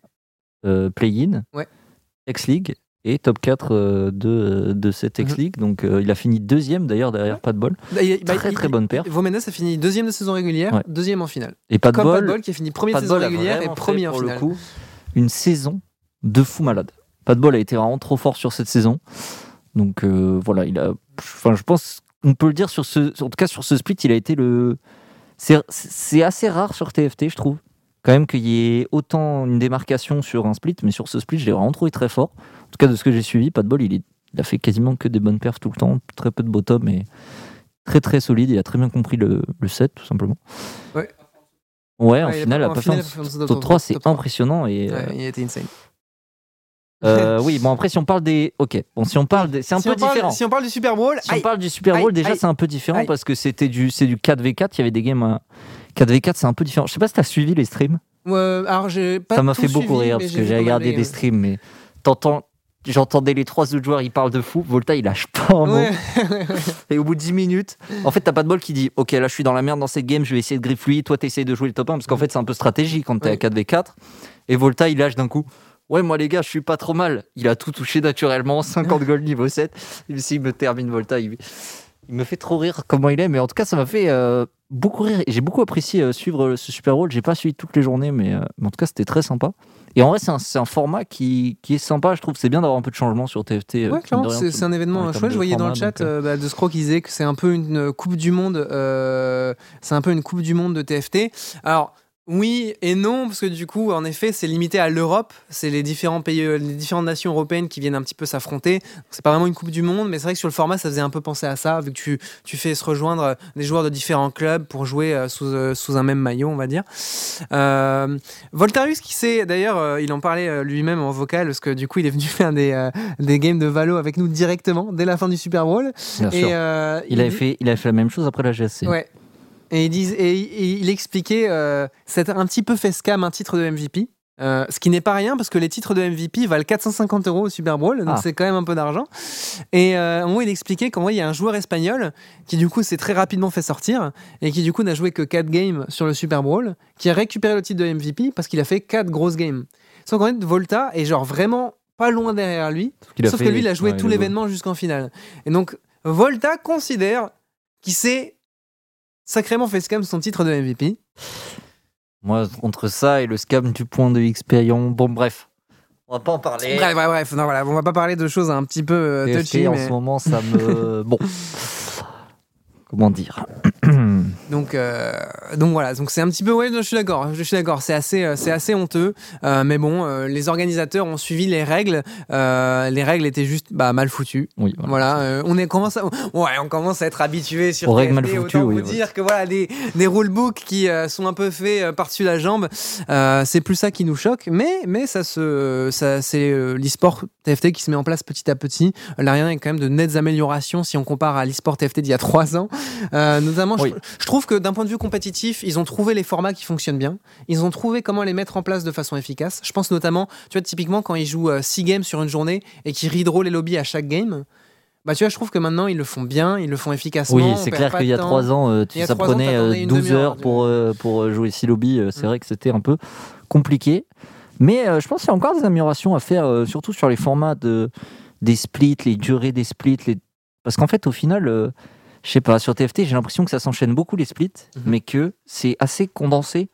euh, Play-in, Ouais. X-League et top 4 euh, de, de cette Mhm. X-League. Donc euh, il a fini deuxième d'ailleurs derrière pas de bol. Bah, bah, Très il- très bonne perf. Vomendes a fini deuxième de saison régulière, Ouais. deuxième en finale. Et pas de Comme Pat bol, Ball qui a fini premier de saison régulière et premier en pour finale. le coup une saison de fou malade. Pas de bol a été vraiment trop fort sur cette saison. Donc euh, voilà, il a. Enfin, je pense qu'on peut le dire sur ce. En tout cas, sur ce split, il a été le. C'est assez rare sur TFT, je trouve. Quand même qu'il y ait autant une démarcation sur un split, mais sur ce split, je l'ai vraiment trouvé très fort. En tout cas, de ce que j'ai suivi, pas de bol, il, est- il a fait quasiment que des bonnes perfs tout le temps, très peu de bottom, mais très très solide. Il a très bien compris le, le set, tout simplement. Ouais. Ouais, en Ouais, a pas finale, fait il a un fait un top 3, c'est impressionnant. Et, euh, il a été insane. Euh, oui, bon après si on parle des, ok, bon si on parle, des... c'est un si peu parle- différent. si on parle du Super Bowl, Si on parle du Super Bowl, aïe, déjà aïe, c'est un peu différent parce que c'était du, c'est du 4v4. Il y avait des games à 4v4, c'est un peu différent. Je sais pas si t'as suivi les streams. euh, alors j'ai pas Ça m'a fait beaucoup rire parce que j'ai regardé de des games. streams, mais t'entends, j'entendais les trois autres joueurs, ils parlent de fou. Volta, il lâche pas un mot. Ouais. *laughs* Et au bout de 10 minutes, en fait, t'as pas de bol qui dit Ok, là je suis dans la merde dans cette game, je vais essayer de griffe lui. Toi, t'essayes de jouer le top 1 parce qu'en fait, c'est un peu stratégique quand t'es à 4v4. Et Volta, il lâche d'un coup Ouais, moi les gars, je suis pas trop mal. Il a tout touché naturellement, *laughs* 50 gold niveau 7. Et s'il me termine Volta, il, il me fait trop rire comment il est. Mais en tout cas, ça m'a fait euh, beaucoup rire. J'ai beaucoup apprécié euh, suivre ce Super Bowl. J'ai pas suivi toutes les journées, mais, euh, mais en tout cas, c'était très sympa. Et en vrai, c'est un, format qui, qui est sympa. Je trouve c'est bien d'avoir un peu de changement sur TFT. euh, Ouais, clairement, c'est un en événement chouette. Je voyais dans le chat euh, bah, de Scro qui disait que c'est un peu une Coupe du Monde. euh, c'est un peu une Coupe du Monde de TFT. Alors. Oui et non, parce que du coup, en effet, c'est limité à l'Europe. C'est les différents pays, euh, les différentes nations européennes qui viennent un petit peu s'affronter. C'est pas vraiment une Coupe du Monde, mais c'est vrai que sur le format, ça faisait un peu penser à ça, vu que tu, tu fais se rejoindre euh, des joueurs de différents clubs pour jouer euh, sous, sous un même maillot, on va dire. Euh, Voltarius, qui sait, d'ailleurs, il en parlait lui-même en vocal, parce que du coup, il est venu *laughs* faire des, euh, des games de Valo avec nous directement dès la fin du Super Bowl. Bien sûr. Et, euh, Il avait, dit- fait, il avait fait la même chose après la GSC. Ouais. Et et il- il expliquait euh, c'est un petit peu fait scam un titre de MVP. Euh, ce qui n'est pas rien parce que les titres de MVP valent 450 euros au Super Bowl, donc Ah. c'est quand même un peu d'argent. Et euh, en gros, il expliquait qu'en vrai, il y a un joueur espagnol qui du coup s'est très rapidement fait sortir et qui du coup n'a joué que 4 games sur le Super Bowl, qui a récupéré le titre de MVP parce qu'il a fait 4 grosses games. Sauf qu'en fait, Volta est genre vraiment pas loin derrière lui, sauf fait- que lui, il a joué ouais, tout l'événement jusqu'en finale. Et donc, Volta considère qu'il s'est sacrément fait scam son titre de MVP. Moi, entre ça et le scam du point de Experion, bon, bref. On va pas en parler. Bref, bref, bref. Non, voilà, on va pas parler de choses un petit peu euh, touchy, en mais... ce moment, ça me. *laughs* bon. Comment dire *clears throat* Donc, euh, donc voilà, donc c'est un petit peu, ouais, je suis d'accord, je suis d'accord, c'est assez, euh, c'est assez honteux, euh, mais bon, euh, les organisateurs ont suivi les règles, les règles étaient juste bah, mal foutues. Oui, Voilà, on est commence à, ouais, on commence à être habitué sur Aux règles mal foutues, autant oui, vous ouais. dire que voilà des des rulebooks qui sont un peu faits par-dessus la jambe, c'est plus ça qui nous choque, mais mais ça se, ça c'est l'e-sport TFT qui se met en place petit à petit. L'Ariane est quand même de nettes améliorations si on compare à l'e-sport TFT d'il y a trois ans. Euh, notamment, je- Oui. je, trouve que d'un point de vue compétitif, ils ont trouvé les formats qui fonctionnent bien. Ils ont trouvé comment les mettre en place de façon efficace. Je pense notamment, tu vois, typiquement quand ils jouent 6 games sur une journée et qu'ils redraw les lobbies à chaque game. Bah, tu vois, je trouve que maintenant ils le font bien, ils le font efficacement. Oui, c'est clair qu'il y de a temps. trois ans, euh, tu- y a ça trois ans, prenait euh, une 12 demi-heure, heures pour, euh, pour euh, jouer 6 lobbies. euh, C'est Mm. vrai que c'était un peu compliqué. Mais euh, je pense qu'il y a encore des améliorations à faire, euh, surtout sur les formats de, des splits, les durées des splits. Les... Parce qu'en fait, au final, euh, je sais pas, sur TFT, j'ai l'impression que ça s'enchaîne beaucoup les splits, Mhm. mais que c'est assez condensé.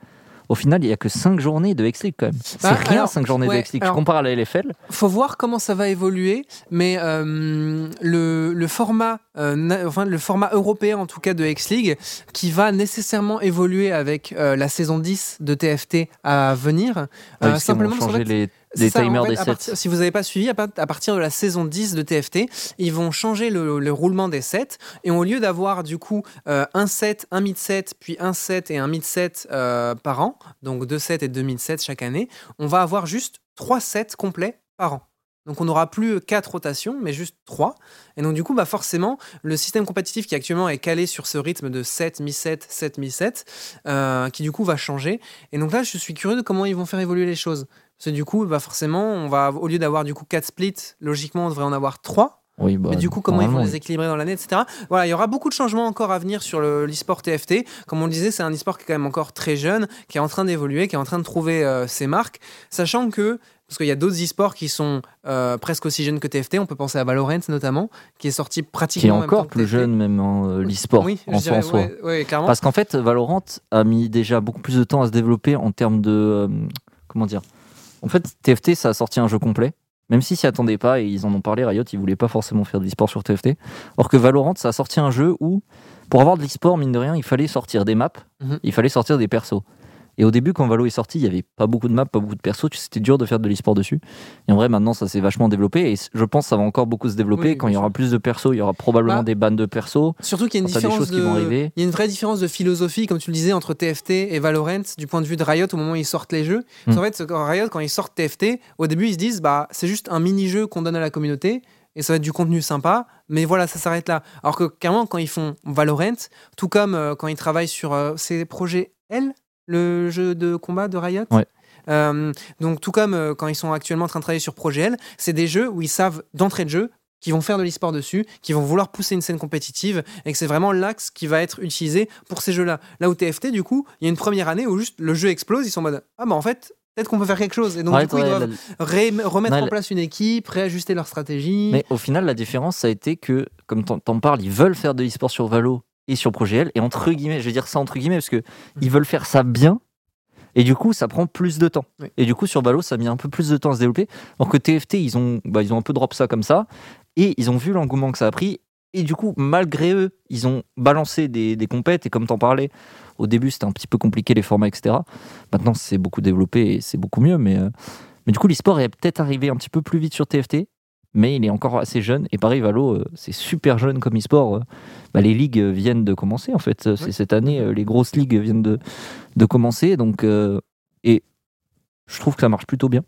Au final, il n'y a que 5 journées de X-League quand même. C'est Bah, rien, alors, 5 journées ouais, de X-League. Tu compares à la LFL, Faut voir comment ça va évoluer, mais euh, le, le format, euh, enfin le format européen en tout cas de X League, qui va nécessairement évoluer avec euh, la saison 10 de TFT à venir. vont simplement changer les, En fait, des sets. partir- si vous n'avez pas suivi, à, part- à partir de la saison 10 de TFT, ils vont changer le, le roulement des sets. Et au lieu d'avoir du coup euh, un set, un mid-set, puis un set et un mid-set euh, par an, donc deux sets et deux mid-sets chaque année, on va avoir juste trois sets complets par an. Donc on n'aura plus quatre rotations, mais juste trois. Et donc du coup, bah forcément, le système compétitif qui actuellement est calé sur ce rythme de 7, mi-7, 7, mi-7, euh, qui du coup va changer. Et donc là, je suis curieux de comment ils vont faire évoluer les choses. Parce que du coup, bah forcément, on va, au lieu d'avoir du coup 4 splits, logiquement, on devrait en avoir 3. Oui, bah, Mais du coup, comment ils vont les équilibrer dans l'année, etc. Voilà, il y aura beaucoup de changements encore à venir sur le- l'e-sport TFT. Comme on le disait, c'est un e-sport qui est quand même encore très jeune, qui est en train d'évoluer, qui est en train de trouver euh, ses marques. Sachant que, parce qu'il y a d'autres e-sports qui sont euh, presque aussi jeunes que TFT, on peut penser à Valorant notamment, qui est sorti pratiquement qui est en même temps encore plus TFT. jeune même en euh, l'e-sport Oui, je en dirais, soi. ouais, ouais, clairement. Parce qu'en fait, Valorant a mis déjà beaucoup plus de temps à se développer en termes de euh, comment dire. En fait, TFT ça a sorti un jeu complet, même s'ils s'y attendaient pas et ils en ont parlé. Riot, ils voulaient pas forcément faire de l'e-sport sur TFT. Or que Valorant, ça a sorti un jeu où pour avoir de l'e-sport, mine de rien, il fallait sortir des maps, Mhm. il fallait sortir des persos. Et au début, quand Valo est sorti, il y avait pas beaucoup de maps, pas beaucoup de persos. C'était dur de faire de l'e-sport dessus. Et en vrai, maintenant, ça s'est vachement développé. Et je pense que ça va encore beaucoup se développer. Oui, quand il y aura plus de persos, il y aura probablement Bah, des bandes de persos. Surtout qu'il y a une différence choses qui vont de- arriver. Il y a une vraie différence de philosophie, comme tu le disais, entre TFT et Valorant du point de vue de Riot au moment où ils sortent les jeux. Mm. En fait, Riot, quand ils sortent TFT, au début, ils se disent bah c'est juste un mini-jeu qu'on donne à la communauté et ça va être du contenu sympa, mais voilà, ça s'arrête là. Alors que clairement, quand ils font Valorant, tout comme euh, quand ils travaillent sur euh, ces projets L, le jeu de combat de Riot. Ouais. Euh, donc tout comme euh, quand ils sont actuellement en train de travailler sur Projet L, c'est des jeux où ils savent d'entrée de jeu qui vont faire de l'e-sport dessus, qui vont vouloir pousser une scène compétitive, et que c'est vraiment l'axe qui va être utilisé pour ces jeux-là. Là où TFT, du coup, il y a une première année où juste le jeu explose, ils sont en mode Ah bah en fait, peut-être qu'on peut faire quelque chose. Et donc Ouais, du coup, ouais, ils doivent la- ré- remettre Ouais, en la- place une équipe, réajuster leur stratégie. Mais au final, la différence, ça a été que, comme t'en parles, ils veulent faire de l'e-sport sur Valo et sur Projet L. Et entre guillemets, je vais dire ça entre guillemets, parce que ils veulent faire ça bien. Et du coup, ça prend plus de temps. Oui. Et du coup, sur Valo, ça a mis un peu plus de temps à se développer. Alors que TFT, ils ont, bah, ils ont un peu drop ça comme ça. Et ils ont vu l'engouement que ça a pris. Et du coup, malgré eux, ils ont balancé des, des compètes. Et comme t'en parlais, au début, c'était un petit peu compliqué les formats, etc. Maintenant, c'est beaucoup développé et c'est beaucoup mieux. Mais, euh, mais du coup, l'e-sport est peut-être arrivé un petit peu plus vite sur TFT. Mais il est encore assez jeune. Et pareil, Valo, euh, c'est super jeune comme e-sport. euh. Bah, les ligues viennent de commencer, en fait. C'est Oui. cette année, euh, les grosses ligues viennent de, de commencer. Donc, euh, et je trouve que ça marche plutôt bien.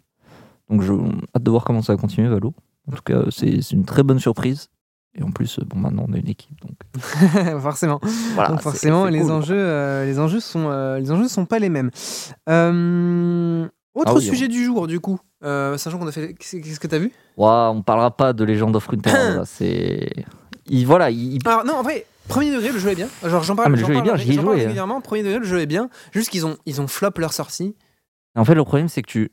Donc, je hâte de voir comment ça va continuer, Valo. En tout cas, c'est une très bonne surprise. Et en plus, bon, maintenant, on a une équipe. Donc, *laughs* forcément. voilà. Donc forcément, les cool. enjeux, euh, les enjeux sont, euh, les enjeux sont pas les mêmes. Euh, Autre Ah oui, sujet du jour, du coup, euh, sachant qu'on a fait. Qu'est-ce que t'as vu? Ouah, on parlera pas de Legend of Runeterra. là, c'est. Il, voilà, il, Alors, non, en vrai, premier degré, le jeu est bien. Genre, j'en parle, Ah, mais le jeu est bien, j'y ai joué, hein. régulièrement. Premier degré, le jeu est bien. Juste qu'ils ont, ils ont flop leur sortie. En fait, le problème, c'est que tu,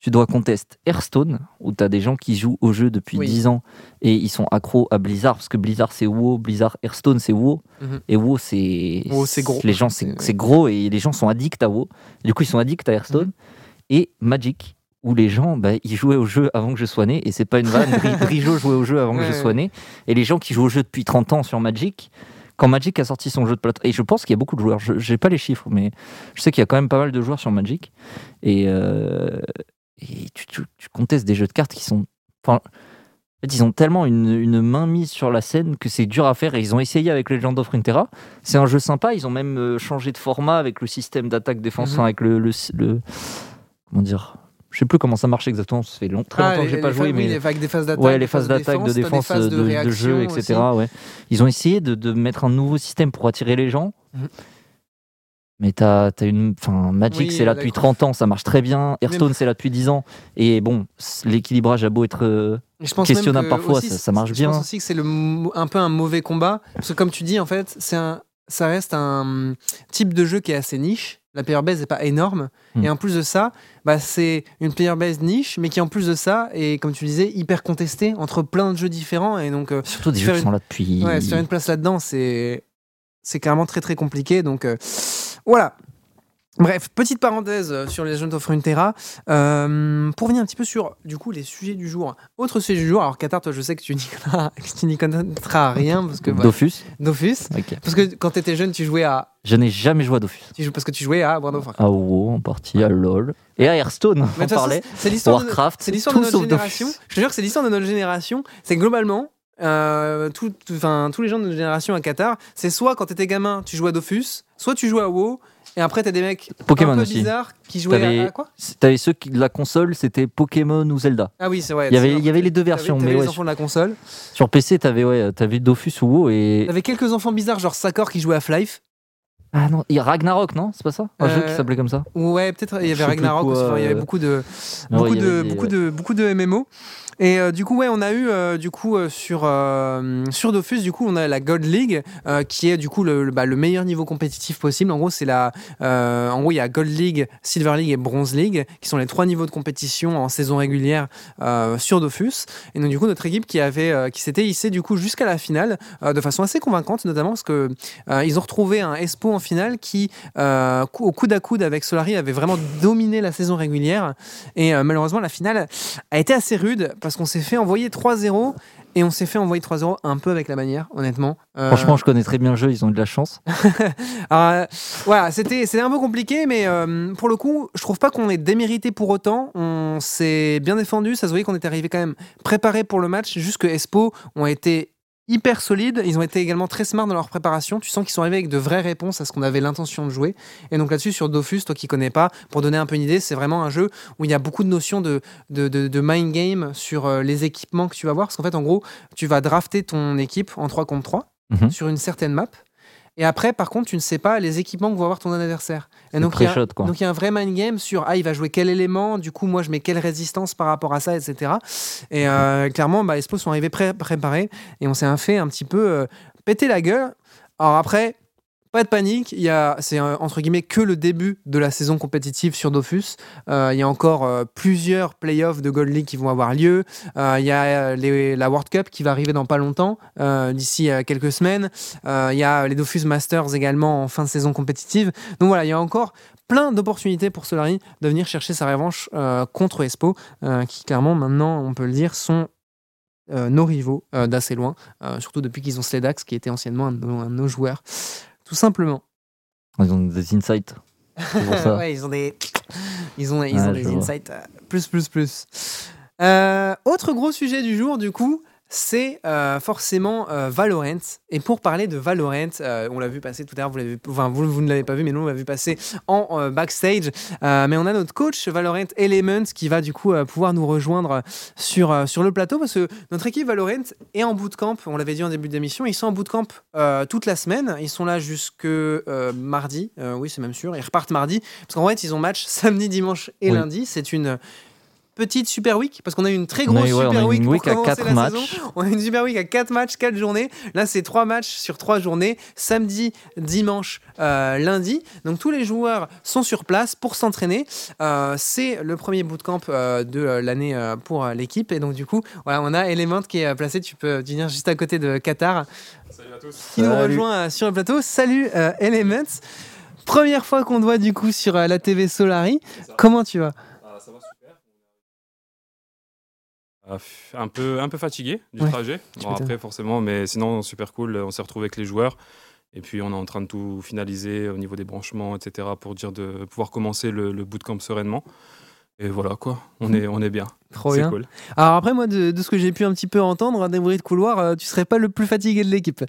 tu dois contester Hearthstone, où tu as des gens qui jouent au jeu depuis Oui. 10 ans et ils sont accros à Blizzard, parce que Blizzard c'est WoW, Blizzard Hearthstone c'est WoW, Mhm. et WoW c'est. WoW, c'est gros. Les gens, c'est gros et les gens sont addicts à WoW. Du coup, ils sont addicts à Hearthstone. Mhm. Et Magic, où les gens, bah, ils jouaient au jeu avant que je sois né, et c'est pas une vanne. Drijo *laughs* jouait au jeu avant que je sois né, et les gens qui jouent au jeu depuis 30 ans sur Magic, quand Magic a sorti son jeu de plateau, et je pense qu'il y a beaucoup de joueurs, je j'ai pas les chiffres, mais je sais qu'il y a quand même pas mal de joueurs sur Magic, et, euh, et tu, tu- tu contestes des jeux de cartes qui sont. Enfin, ils ont tellement une, une main mise sur la scène que c'est dur à faire et ils ont essayé avec Legend of Runeterra. C'est un jeu sympa, ils ont même euh, changé de format avec le système d'attaque-défense, Mhm. enfin, avec le, le, le- Comment dire Je sais plus comment ça marche exactement, ça fait long- très longtemps Ah, que j'ai les- pas les joué, mais. les vagues des phases d'attaque. Ouais, des les phases d'attaque, de défense, de, jeu, etc. Ouais. Ils ont essayé de, mettre un nouveau système pour attirer les gens. Mhm. Mais t'as as une. Enfin, Magic, Oui, c'est là depuis d'accord. 30 ans, ça marche très bien. Hearthstone, c'est là depuis 10 ans. Et bon, l'équilibrage a beau être. euh, Je pense questionnable que parfois, aussi, ça- ça marche je bien. pense aussi que c'est un peu un mauvais combat. Parce que comme tu dis, en fait, c'est ça reste un type de jeu qui est assez niche. La player base n'est pas énorme. Hmm. Et en plus de ça, bah, c'est une player base niche, mais qui en plus de ça est, comme tu disais, hyper contestée entre plein de jeux différents. Et donc, euh, Surtout des jeux qui une- sont là depuis. ouais, se faire une place là-dedans, c'est, c'est clairement très très compliqué. Donc, euh, voilà. Bref, petite parenthèse euh, sur les Legend of Runeterra. Euh, pour venir un petit peu sur, du coup, les sujets du jour. Autre sujet du jour. Alors, Qatar, toi, je sais que tu n'y *laughs* connaîtras, rien parce que Dofus. Dofus. Ok. Parce que quand tu étais jeune, tu jouais à, Je n'ai jamais joué à Dofus. tu joues parce que tu jouais à World of Warcraft. À WoW en partie, à LoL. Et à Hearthstone, Mais on parlait. c'est l'histoire de, Warcraft, c'est l'histoire de notre génération. Dofus. Je te jure que c'est l'histoire de notre génération. C'est globalement, euh, tout- tous les gens de notre génération à Qatar, c'est soit quand t'étais gamin, tu jouais à Dofus, soit tu jouais à WoW, et après t'as des mecs Pokémon un peu aussi. bizarres qui jouaient à- quoi? T'avais ceux qui, de la console, c'était Pokémon ou Zelda. Ah oui, c'est vrai. Il y avait, c'est il y avait les deux versions, t'avais mais les ouais, enfants de la console. sur PC, t'avais ouais, t'avais Dofus ou WoW et. T'avais quelques enfants bizarres, genre Sakor qui jouait à Half-Life. Ah non, il y a Ragnarok, non? C'est pas ça? Un jeu Euh, qui s'appelait comme ça Ouais, peut-être il y avait Ragnarok quoi, aussi. Il y avait euh, beaucoup de, beaucoup, ouais, de, avait beaucoup, ouais. de, beaucoup de MMO. Et euh, du coup, ouais, on a eu euh, du coup euh, sur sur Dofus, du coup, on a la God League qui est du coup bah, le meilleur niveau compétitif possible. En gros, c'est la, en gros, il y a Gold League, Silver League et Bronze League qui sont les trois niveaux de compétition en saison régulière sur Dofus. Et donc du coup, notre équipe qui avait, qui s'était hissée du coup jusqu'à la finale de façon assez convaincante, notamment parce que ils ont retrouvé un Espo en finale qui, au coude à coude avec Solari, avait vraiment dominé la saison régulière. Et malheureusement, la finale a été assez rude parce qu'on s'est fait envoyer 3-0 et on s'est fait envoyer 3-0 un peu avec la manière, honnêtement. Euh, Franchement, je connais très bien le jeu, ils ont eu de la chance. alors, *laughs* euh, voilà, c'était c'était un peu compliqué, mais euh, pour le coup, je trouve pas qu'on ait démérité pour autant. On s'est bien défendu, ça se voyait qu'on était arrivé quand même préparé pour le match. Juste que Espo ont été hyper solides. Ils ont été également très smart dans leur préparation. Tu sens qu'ils sont arrivés avec de vraies réponses à ce qu'on avait l'intention de jouer. Et donc là-dessus, sur Dofus, toi qui connais pas, pour donner un peu une idée, c'est vraiment un jeu où il y a beaucoup de notions de, de, de, de mind game sur euh, les équipements que tu vas voir. Parce qu'en fait, en gros, tu vas drafter ton équipe en 3 contre 3 Mhm. sur une certaine map. Et après, par contre, tu ne sais pas les équipements que va avoir ton adversaire. Et donc, il y a- y un vrai mind game sur ah il va jouer quel élément, du coup moi je mets quelle résistance par rapport à ça, etc. Et euh, clairement, bah, Espo sont arrivés pré- préparés et on s'est fait un petit peu euh, péter la gueule. Alors après, pas de panique, c'est euh, entre guillemets que le début de la saison compétitive sur Dofus. Euh, il y a encore euh, plusieurs playoffs de Gold League qui vont avoir lieu. Il y a la World Cup qui va arriver dans pas longtemps, d'ici quelques semaines. Il y a les Dofus Masters également en fin de saison compétitive. Donc voilà, il y a encore plein d'opportunités pour Solari de venir chercher sa revanche contre Espo, euh, qui clairement maintenant, on peut le dire, sont nos rivaux d'assez loin, surtout depuis qu'ils ont Sledax, qui était anciennement un de nos joueurs. Tout simplement. Ils ont des insights. Ça. *laughs* ouais, ils ont des, ils ont, ils Ouais, ont des vois. insights euh, plus, plus, plus. Euh, autre gros sujet du jour, du coup, c'est euh, forcément euh, Valorant. Et pour parler de Valorant, euh, on l'a vu passer tout à l'heure, vous, l'avez- enfin, vous, vous ne l'avez pas vu, mais nous on l'a vu passer en euh, backstage. Mais on a notre coach Valorant Element qui va du coup pouvoir nous rejoindre sur, sur le plateau parce que notre équipe Valorant est en bootcamp. On l'avait dit en début d'émission, ils sont en bootcamp toute la semaine. Ils sont là jusque mardi. Oui, c'est même sûr. Ils repartent mardi parce qu'en fait, ils ont match samedi, dimanche et Oui. lundi. C'est une petite super week parce qu'on a eu une très grosse ouais, super eu week une pour week à commencer quatre la matchs. saison. On a une super week à 4 matchs, 4 journées. Là, c'est 3 matchs sur 3 journées, samedi, dimanche, euh, lundi. Donc tous les joueurs sont sur place pour s'entraîner. Euh, c'est le premier bootcamp euh, de l'année euh, pour euh, l'équipe. Et donc du coup, voilà, on a Element qui est placé. Tu peux venir juste à côté de Qatar Salut à tous. qui nous rejoint euh, sur le plateau. Salut euh, Element. Première fois qu'on te voit du coup sur euh, la TV Solari. Comment tu vas Ah, ça va super. Euh, f- Un peu, un peu fatigué du Ouais, trajet. Bon, après, forcément, mais sinon, super cool. On s'est retrouvé avec les joueurs. Et puis, on est en train de tout finaliser au niveau des branchements, etc., pour dire de pouvoir commencer le, le bootcamp sereinement. Et voilà, quoi. On est, on est bien. Trop bien. cool. Alors après moi de, de ce que j'ai pu un petit peu entendre des bruits de couloir, euh, tu serais pas le plus fatigué de l'équipe.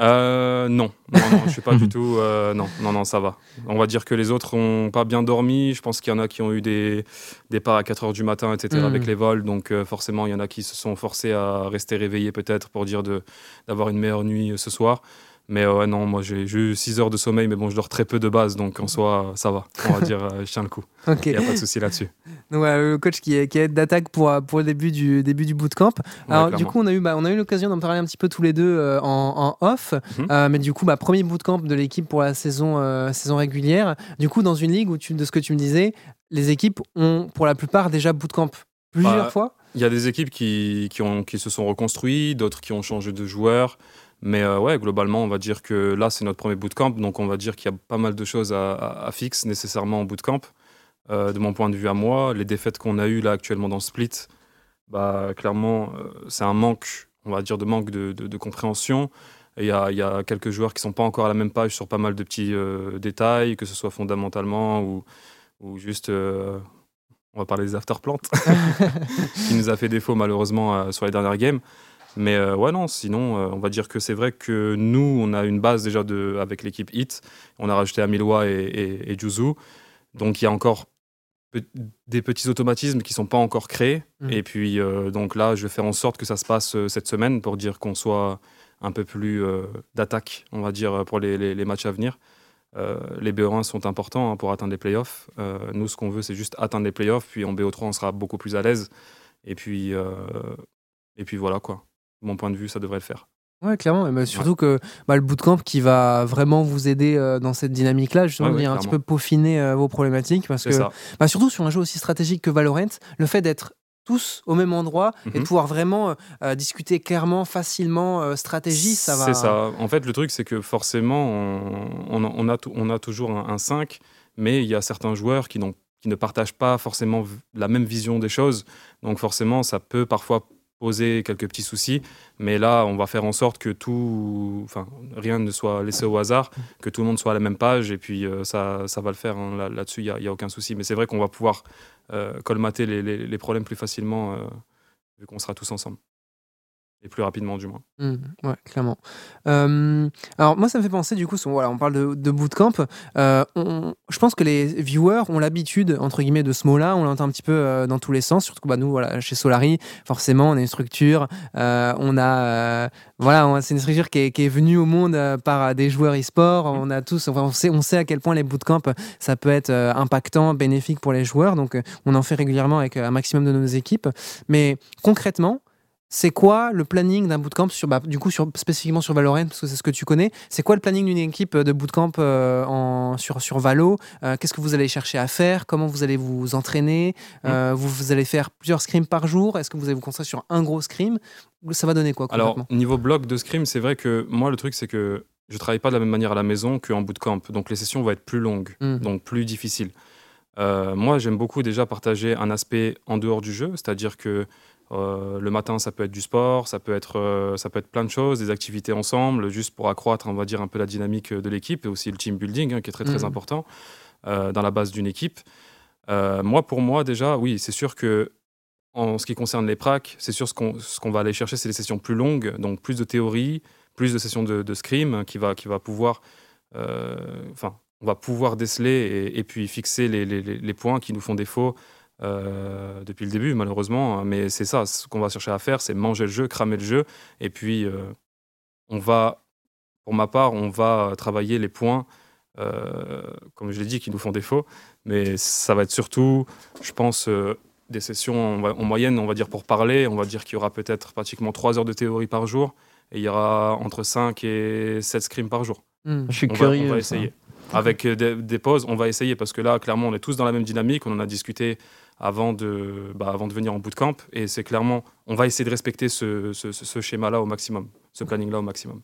Euh, non, non, non, je suis pas *laughs* du tout. euh, non, non, non, ça va. On va dire que les autres ont pas bien dormi. Je pense qu'il y en a qui ont eu des départs à 4 heures du matin, etc. Mm. avec les vols. Donc euh, forcément, il y en a qui se sont forcés à rester réveillés peut-être pour dire d'avoir une meilleure nuit ce soir. Mais euh, ouais, non, moi j'ai eu 6 heures de sommeil, mais bon, je dors très peu de base, donc en soi, ça va. On va dire, euh, je tiens le coup. *laughs* Il n'y a pas de souci là-dessus. Donc voilà, le coach qui est, qui est d'attaque pour, euh, pour le début du, début du bootcamp. Ouais, Alors du coup on a eu, bah, on a eu l'occasion d'en parler un petit peu tous les deux euh, en, en off. Mhm. Euh, mais du coup bah, premier bootcamp de l'équipe pour la saison, euh, saison régulière. Du coup dans une ligue où tu, de ce que tu me disais, les équipes ont pour la plupart déjà bootcamp plusieurs Bah, fois. Il y a des équipes qui, qui, ont, qui se sont reconstruites, d'autres qui ont changé de joueurs. Mais euh, ouais, globalement, on va dire que là, c'est notre premier bootcamp. Donc, on va dire qu'il y a pas mal de choses à, à, à fixe nécessairement en bootcamp. Euh, de mon point de vue à moi, les défaites qu'on a eues là actuellement dans Split, bah, clairement, euh, c'est un manque, on va dire, de manque de, compréhension. Il y, a, quelques joueurs qui sont pas encore à la même page sur pas mal de petits euh, détails, que ce soit fondamentalement ou, juste, on va parler des afterplants *laughs* qui nous a fait défaut malheureusement sur les dernières games. Mais euh, ouais, non, sinon, euh, on va dire que c'est vrai que nous, on a une base déjà de, avec l'équipe HIT. On a rajouté Amiloa et, et, et Juzu. Donc il y a encore pe- des petits automatismes qui sont pas encore créés. Mhm. Et puis, euh, donc là, je vais faire en sorte que ça se passe cette semaine pour dire qu'on soit un peu plus d'attaque, on va dire, pour les, les- les matchs à venir. Les BO1 sont importants hein, pour atteindre les playoffs. Nous, ce qu'on veut, c'est juste atteindre les playoffs. Puis en BO3, on sera beaucoup plus à l'aise. Et puis, et puis voilà quoi. Mon point de vue, ça devrait le faire. Ouais, clairement. Et bah, surtout que bah, le bootcamp qui va vraiment vous aider euh, dans cette dynamique-là, justement, Ouais, ouais, venir un petit peu peaufiner euh, vos problématiques. Parce que, bah, surtout sur un jeu aussi stratégique que Valorant, le fait d'être tous au même endroit et de Mhm. pouvoir vraiment euh, discuter clairement, facilement, stratégie, ça va. C'est ça. En fait, le truc, c'est que forcément, on, on a, on toujours un, un 5, mais il y a certains joueurs qui, ne partagent pas forcément la même vision des choses. Donc forcément, ça peut parfois poser quelques petits soucis. Mais là, on va faire en sorte que tout, enfin, rien ne soit laissé au hasard, que tout le monde soit à la même page. Et puis, euh, ça, ça va le faire. hein. Là- Là-dessus, il n'y a, aucun souci. Mais c'est vrai qu'on va pouvoir euh, colmater les problèmes plus facilement, euh, vu qu'on sera tous ensemble. Et plus rapidement, du moins. Mm, ouais, clairement. Euh, alors moi, ça me fait penser du coup, voilà, on parle de, de bootcamp. Euh, on- je pense que les viewers ont l'habitude entre guillemets de ce mot-là. On l'entend un petit peu euh, dans tous les sens. Surtout que bah, nous, voilà, chez Solari, forcément, on a une structure. on a, voilà, c'est une structure qui est, qui est venue au monde par des joueurs e-sport. On a tous, enfin, on sait, on sait à quel point les bootcamps ça peut être impactant, bénéfique pour les joueurs. Donc, on en fait régulièrement avec un maximum de nos équipes. Mais concrètement. C'est quoi le planning d'un bootcamp sur, bah, du coup, sur, spécifiquement sur Valorant, parce que c'est ce que tu connais. C'est quoi le planning d'une équipe de bootcamp euh, en, sur, sur Valo Euh, Qu'est-ce que vous allez chercher à faire Comment vous allez vous entraîner Euh, vous, vous allez faire plusieurs scrims par jour Est-ce que vous allez vous concentrer sur un gros scrim? Ça va donner quoi Alors, niveau bloc de scrim, c'est vrai que moi, le truc, c'est que je travaille pas de la même manière à la maison qu'en bootcamp. Donc, les sessions vont être plus longues, Mm. donc plus difficiles. Euh, moi, j'aime beaucoup déjà partager un aspect en dehors du jeu, c'est-à-dire que euh, le matin, ça peut être du sport, ça peut être, euh, ça peut être plein de choses, des activités ensemble, juste pour accroître, on va dire, un peu la dynamique de l'équipe et aussi le team building, hein, qui est très, très Mhm. important euh, dans la base d'une équipe. Moi, pour moi, déjà, oui, c'est sûr que en ce qui concerne les pracs, c'est sûr ce qu'on ce qu'on va aller chercher, c'est des sessions plus longues, donc plus de théorie, plus de sessions de, de scrim qui va, qui va pouvoir, enfin, on va pouvoir déceler et, et puis fixer les- les points qui nous font défaut euh, depuis le début, malheureusement. Mais c'est ça, ce qu'on va chercher à faire, c'est manger le jeu, cramer le jeu, et puis euh, on va, pour ma part, on va travailler les points, euh, comme je l'ai dit, qui nous font défaut. Mais ça va être surtout, je pense, euh, des sessions en, en moyenne, on va dire pour parler, on va dire qu'il y aura peut-être pratiquement 3 heures de théorie par jour, et il y aura entre 5 et 7 scrims par jour. Hmm. Je suis On va, curieux. on va ça. essayer. Avec des, des pauses, on va essayer parce que là, clairement, on est tous dans la même dynamique. On en a discuté avant de, bah, avant de venir en bootcamp. Et c'est clairement, on va essayer de respecter ce, ce- ce- schéma-là au maximum, ce planning-là au maximum.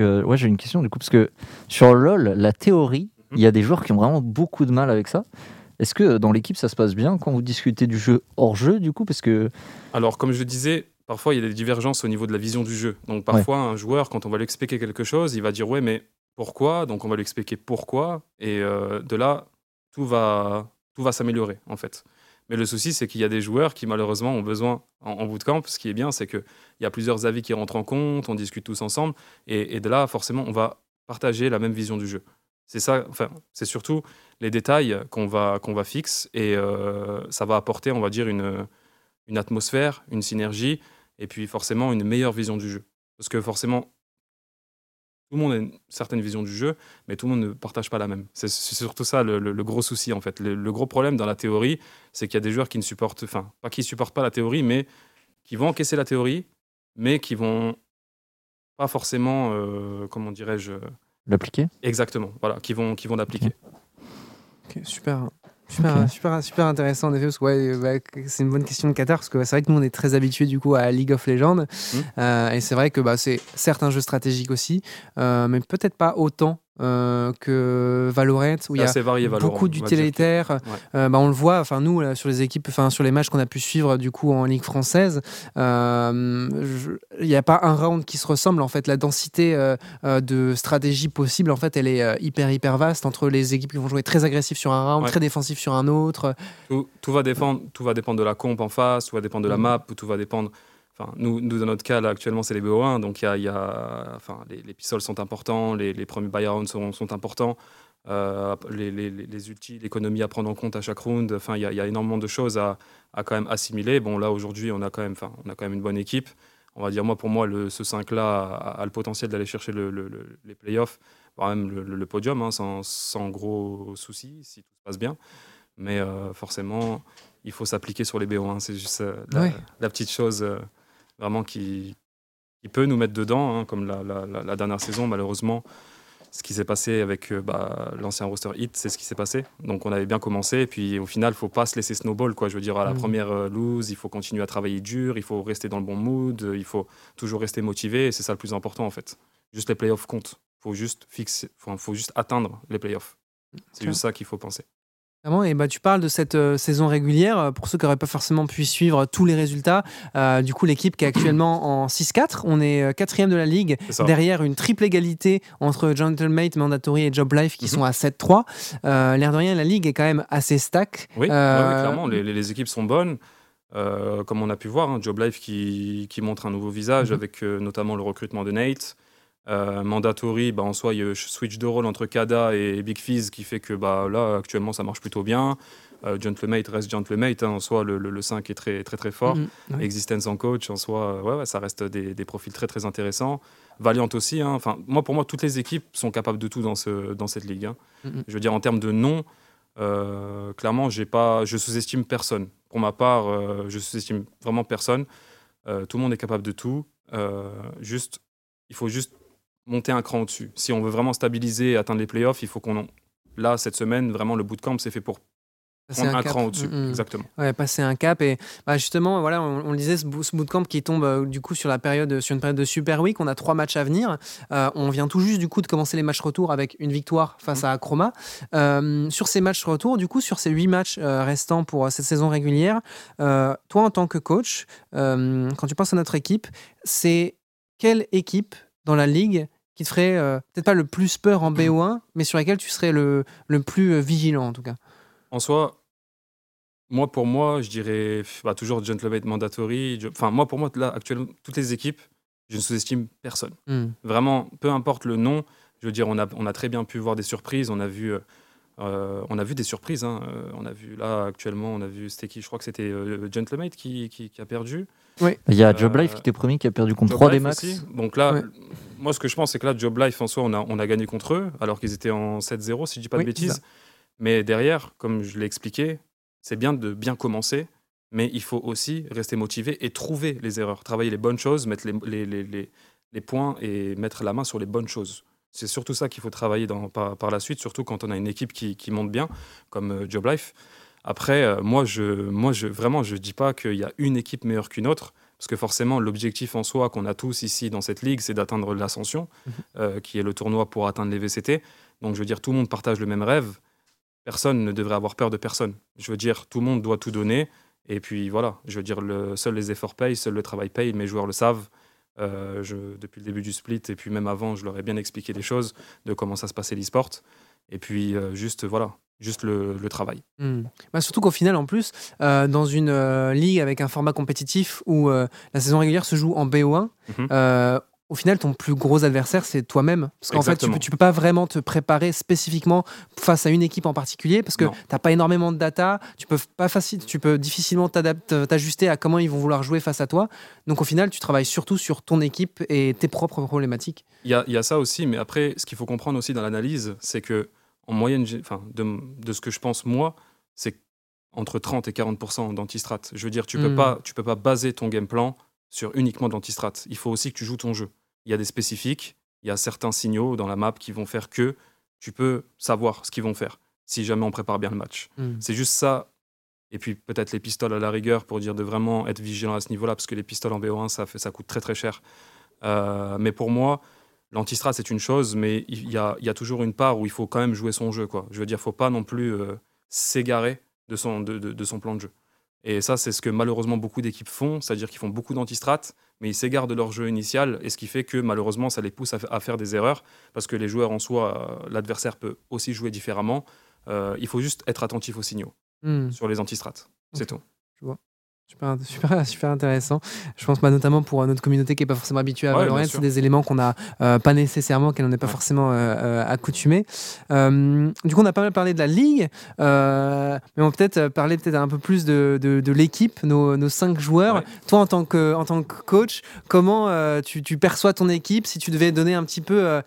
Euh, ouais, j'ai une question du coup, parce que sur LoL, la théorie, il y a des joueurs qui ont vraiment beaucoup de mal avec ça. Est-ce que dans l'équipe ça se passe bien quand vous discutez du jeu hors jeu du coup Parce que Alors, comme je le disais, parfois il y a des divergences au niveau de la vision du jeu. Donc, parfois, un joueur, quand on va lui expliquer quelque chose, il va dire Ouais, mais pourquoi? Donc, on va lui expliquer pourquoi. Et euh, de là, tout va, tout va s'améliorer, en fait. Mais le souci, c'est qu'il y a des joueurs qui, malheureusement, ont besoin, en, en bootcamp, ce qui est bien, c'est qu'il y a plusieurs avis qui rentrent en compte, on discute tous ensemble. Et, de là, forcément, on va partager la même vision du jeu. C'est ça, enfin, c'est surtout les détails qu'on va, qu'on va fixer et euh, ça va apporter, on va dire, une, une atmosphère, une synergie et puis forcément une meilleure vision du jeu. Parce que forcément, tout le monde a une certaine vision du jeu, mais tout le monde ne partage pas la même. C'est surtout ça le, le- le gros souci en fait. Le, le gros problème dans la théorie, c'est qu'il y a des joueurs qui ne supportent, enfin, pas qui supportent pas la théorie, mais qui vont encaisser la théorie, mais qui vont pas forcément, euh, comment dirais-je, l'appliquer? Exactement, voilà, qui vont, qui vont l'appliquer. Ok, super. Super, super, super intéressant en effet parce que ouais, euh, bah, c'est une bonne question de Qatar parce que c'est vrai que nous on est très habitués du coup à League of Legends. Euh, et c'est vrai que bah, c'est certes un jeu stratégique aussi euh, mais peut-être pas autant euh, que Valorant où il y a varié, Valorant, beaucoup d'utilitaires. Ouais. Euh, bah, on le voit, enfin nous là, sur les équipes, enfin sur les matchs qu'on a pu suivre du coup en ligue française, euh, il n'y a pas un round qui se ressemble. En fait, la densité euh, euh, de stratégie possible, en fait, elle est euh, hyper hyper vaste entre les équipes qui vont jouer très agressif sur un round, Ouais. très défensif sur un autre. Tout, tout va dépendre, tout va dépendre de la comp en face, tout va dépendre de la Mhm. map, tout va dépendre. Enfin, nous, nous, dans notre cas, là, actuellement, c'est les BO1, donc y a, y a- enfin, les, les pistoles sont importants, les, les premiers buy rounds sont, sont importants, euh, les, les, les, ultis, l'économie à prendre en compte à chaque round. Enfin, il y a, il y a énormément de choses à, à quand même assimiler. Bon, là, aujourd'hui, on a quand même, enfin, on a quand même une bonne équipe. On va dire, moi, pour moi, le, ce 5-là a, a le potentiel d'aller chercher le, le- le- les playoffs, voire même le, podium, hein, sans, sans gros soucis, si tout se passe bien. Mais euh, forcément, il faut s'appliquer sur les BO1. C'est juste euh, la, Ouais. la petite chose vraiment qui, qui peut nous mettre dedans, hein, comme la, la- la- la dernière saison, malheureusement. Ce qui s'est passé avec euh, bah, l'ancien roster hit, c'est ce qui s'est passé. Donc on avait bien commencé, et puis au final, il faut pas se laisser snowball. Quoi. Je veux dire, à la Mhm. première euh, lose, il faut continuer à travailler dur, il faut rester dans le bon mood, euh, il faut toujours rester motivé, et c'est ça le plus important en fait. Juste les playoffs comptent. Il faut juste fixer, enfin, faut juste atteindre les playoffs. C'est juste ça qu'il faut penser. Et bah, tu parles de cette euh, saison régulière. euh, Pour ceux qui n'auraient pas forcément pu suivre tous les résultats, euh, du coup, l'équipe qui est actuellement *clears throat* en 6-4, on est euh, quatrième de la ligue, derrière une triple égalité entre Gentlemate, Mandatory et Job Life qui Mhm. sont à 7-3. Euh, L'air de rien, la ligue est quand même assez stack. Oui, Euh, ouais, ouais, clairement, les, équipes sont bonnes. Euh, comme on a pu voir, hein, Job Life qui, qui montre un nouveau visage Mhm. avec euh, notamment le recrutement de Nate. Euh, Mandatory, bah, en soi, il y a switch de rôle entre Kada et Big Fizz qui fait que bah, là, actuellement, ça marche plutôt bien. Euh, Gentlemate reste Gentlemate. hein, en soi, le, le- le 5 est très, très, très fort. Mhm. Ouais. Existence en coach, en soi, euh, ouais, ouais, ça reste des, des profils très, très intéressants. Valiant aussi. hein. Enfin, moi, pour moi, toutes les équipes sont capables de tout dans, ce, dans cette ligue. hein. Mhm. Je veux dire, en termes de nom, euh, clairement, pas, je sous-estime personne. Pour ma part, euh, je sous-estime vraiment personne. Euh, tout le monde est capable de tout. Juste, il faut juste monter un cran au-dessus. Si on veut vraiment stabiliser et atteindre les playoffs, il faut qu'on. en- Là, cette semaine, vraiment, le bootcamp, c'est fait pour prendre un, cran au-dessus. Mhm. Exactement. Ouais, passer un cap et bah, justement voilà on, on le disait ce, bo- ce bootcamp qui tombe euh, du coup sur la période sur une période de Super Week on a trois matchs à venir Euh, on vient tout juste du coup de commencer les matchs retour avec une victoire face Mhm. à Chroma Euh, sur ces matchs retour du coup sur ces huit matchs euh, restants pour euh, cette saison régulière euh, toi en tant que coach euh, quand tu penses à notre équipe c'est quelle équipe dans la ligue qui te ferait euh, peut-être pas le plus peur en BO1 mais sur laquelle tu serais le, le plus euh, vigilant en tout cas En soi, moi, pour moi, je dirais bah, toujours gentleman mandatory. Enfin, moi, pour moi, là, actuellement, toutes les équipes, je ne sous-estime personne. Hmm. Vraiment, peu importe le nom, je veux dire, on a, on a très bien pu voir des surprises. On a vu, euh, on a vu des surprises. hein. On a vu là, actuellement, on a vu, c'était qui Je crois que c'était euh, Gentlemate qui, qui, qui a perdu. Il y a Euh, Job Life qui était premier qui a perdu contre Job 3 d Life max. aussi. Donc là, Ouais. moi, ce que je pense, c'est que là, Job Life, en soi, on a, on a gagné contre eux, alors qu'ils étaient en 7-0, si je dis pas Oui, de bêtises. Mais derrière, comme je l'ai expliqué, c'est bien de bien commencer, mais il faut aussi rester motivé et trouver les erreurs, travailler les bonnes choses, mettre les, les, les, les- les points et mettre la main sur les bonnes choses. C'est surtout ça qu'il faut travailler dans, par, par la suite, surtout quand on a une équipe qui, qui monte bien, comme euh, Job Life. Après, euh, moi, je, moi je, vraiment, je ne dis pas qu'il y a une équipe meilleure qu'une autre, parce que forcément, l'objectif en soi qu'on a tous ici dans cette ligue, c'est d'atteindre l'ascension, euh, qui est le tournoi pour atteindre les VCT. Donc, je veux dire, tout le monde partage le même rêve. Personne ne devrait avoir peur de personne. Je veux dire, tout le monde doit tout donner. Et puis voilà, je veux dire, le, seuls les efforts payent, seul le travail paye. Mes joueurs le savent. Euh, je, depuis le début du split, et puis même avant, je leur ai bien expliqué les choses, de comment ça se passait l'e-sport. Et puis, euh, juste, voilà, juste le, le travail. Hmm. Bah, surtout qu'au final, en plus, euh, dans une euh, ligue avec un format compétitif où euh, la saison régulière se joue en BO1, Mhm. au final, ton plus gros adversaire, c'est toi-même. Parce qu'en fait, tu Exactement. peux, pas vraiment te préparer spécifiquement face à une équipe en particulier parce que tu n'as pas énormément de data. Tu peux, pas facile, tu peux difficilement t'ajuster à comment ils vont vouloir jouer face à toi. Donc au final, tu travailles surtout sur ton équipe et tes propres problématiques. Il y a, il y a ça aussi, mais après, ce qu'il faut comprendre aussi dans l'analyse, c'est que en moyenne, enfin, de, de ce que je pense moi, c'est entre 30 et 40% d'antistrat. Je veux dire, tu peux Mm. pas, tu peux pas baser ton game plan sur uniquement de l'antistrat. Il faut aussi que tu joues ton jeu. Il y a des spécifiques, il y a certains signaux dans la map qui vont faire que tu peux savoir ce qu'ils vont faire si jamais on prépare bien le match. Hmm. C'est juste ça. Et puis peut-être les pistoles à la rigueur pour dire de vraiment être vigilant à ce niveau-là, parce que les pistoles en BO1, ça, fait, ça coûte très très cher. Euh, mais pour moi, l'antistrat, c'est une chose, mais il y a, il y a toujours une part où il faut quand même jouer son jeu. Quoi. Je veux dire, faut pas non plus euh, s'égarer de son, de, de- de son plan de jeu. Et ça, c'est ce que malheureusement beaucoup d'équipes font, c'est-à-dire qu'ils font beaucoup d'antistrat, mais ils s'égarent de leur jeu initial, et ce qui fait que malheureusement, ça les pousse à, fa- à faire des erreurs, parce que les joueurs en soi, euh, l'adversaire peut aussi jouer différemment. Euh, il faut juste être attentif aux signaux Hmm. sur les antistrates. C'est tout. Super, *laughs* super, super intéressant. Je pense bah, notamment pour euh, notre communauté qui n'est pas forcément habituée à Ouais, Valorant, c'est des éléments qu'on n'a euh, pas nécessairement, qu'elle n'en est pas Ouais. forcément euh, euh, accoutumée. Euh, du coup, on a pas mal parlé de la ligue, mais on va peut-être parler peut-être un peu plus de, de, de l'équipe, nos, nos cinq joueurs. Ouais. Toi, en tant que, en tant que coach, comment tu, tu perçois ton équipe? Si tu devais donner un petit peu.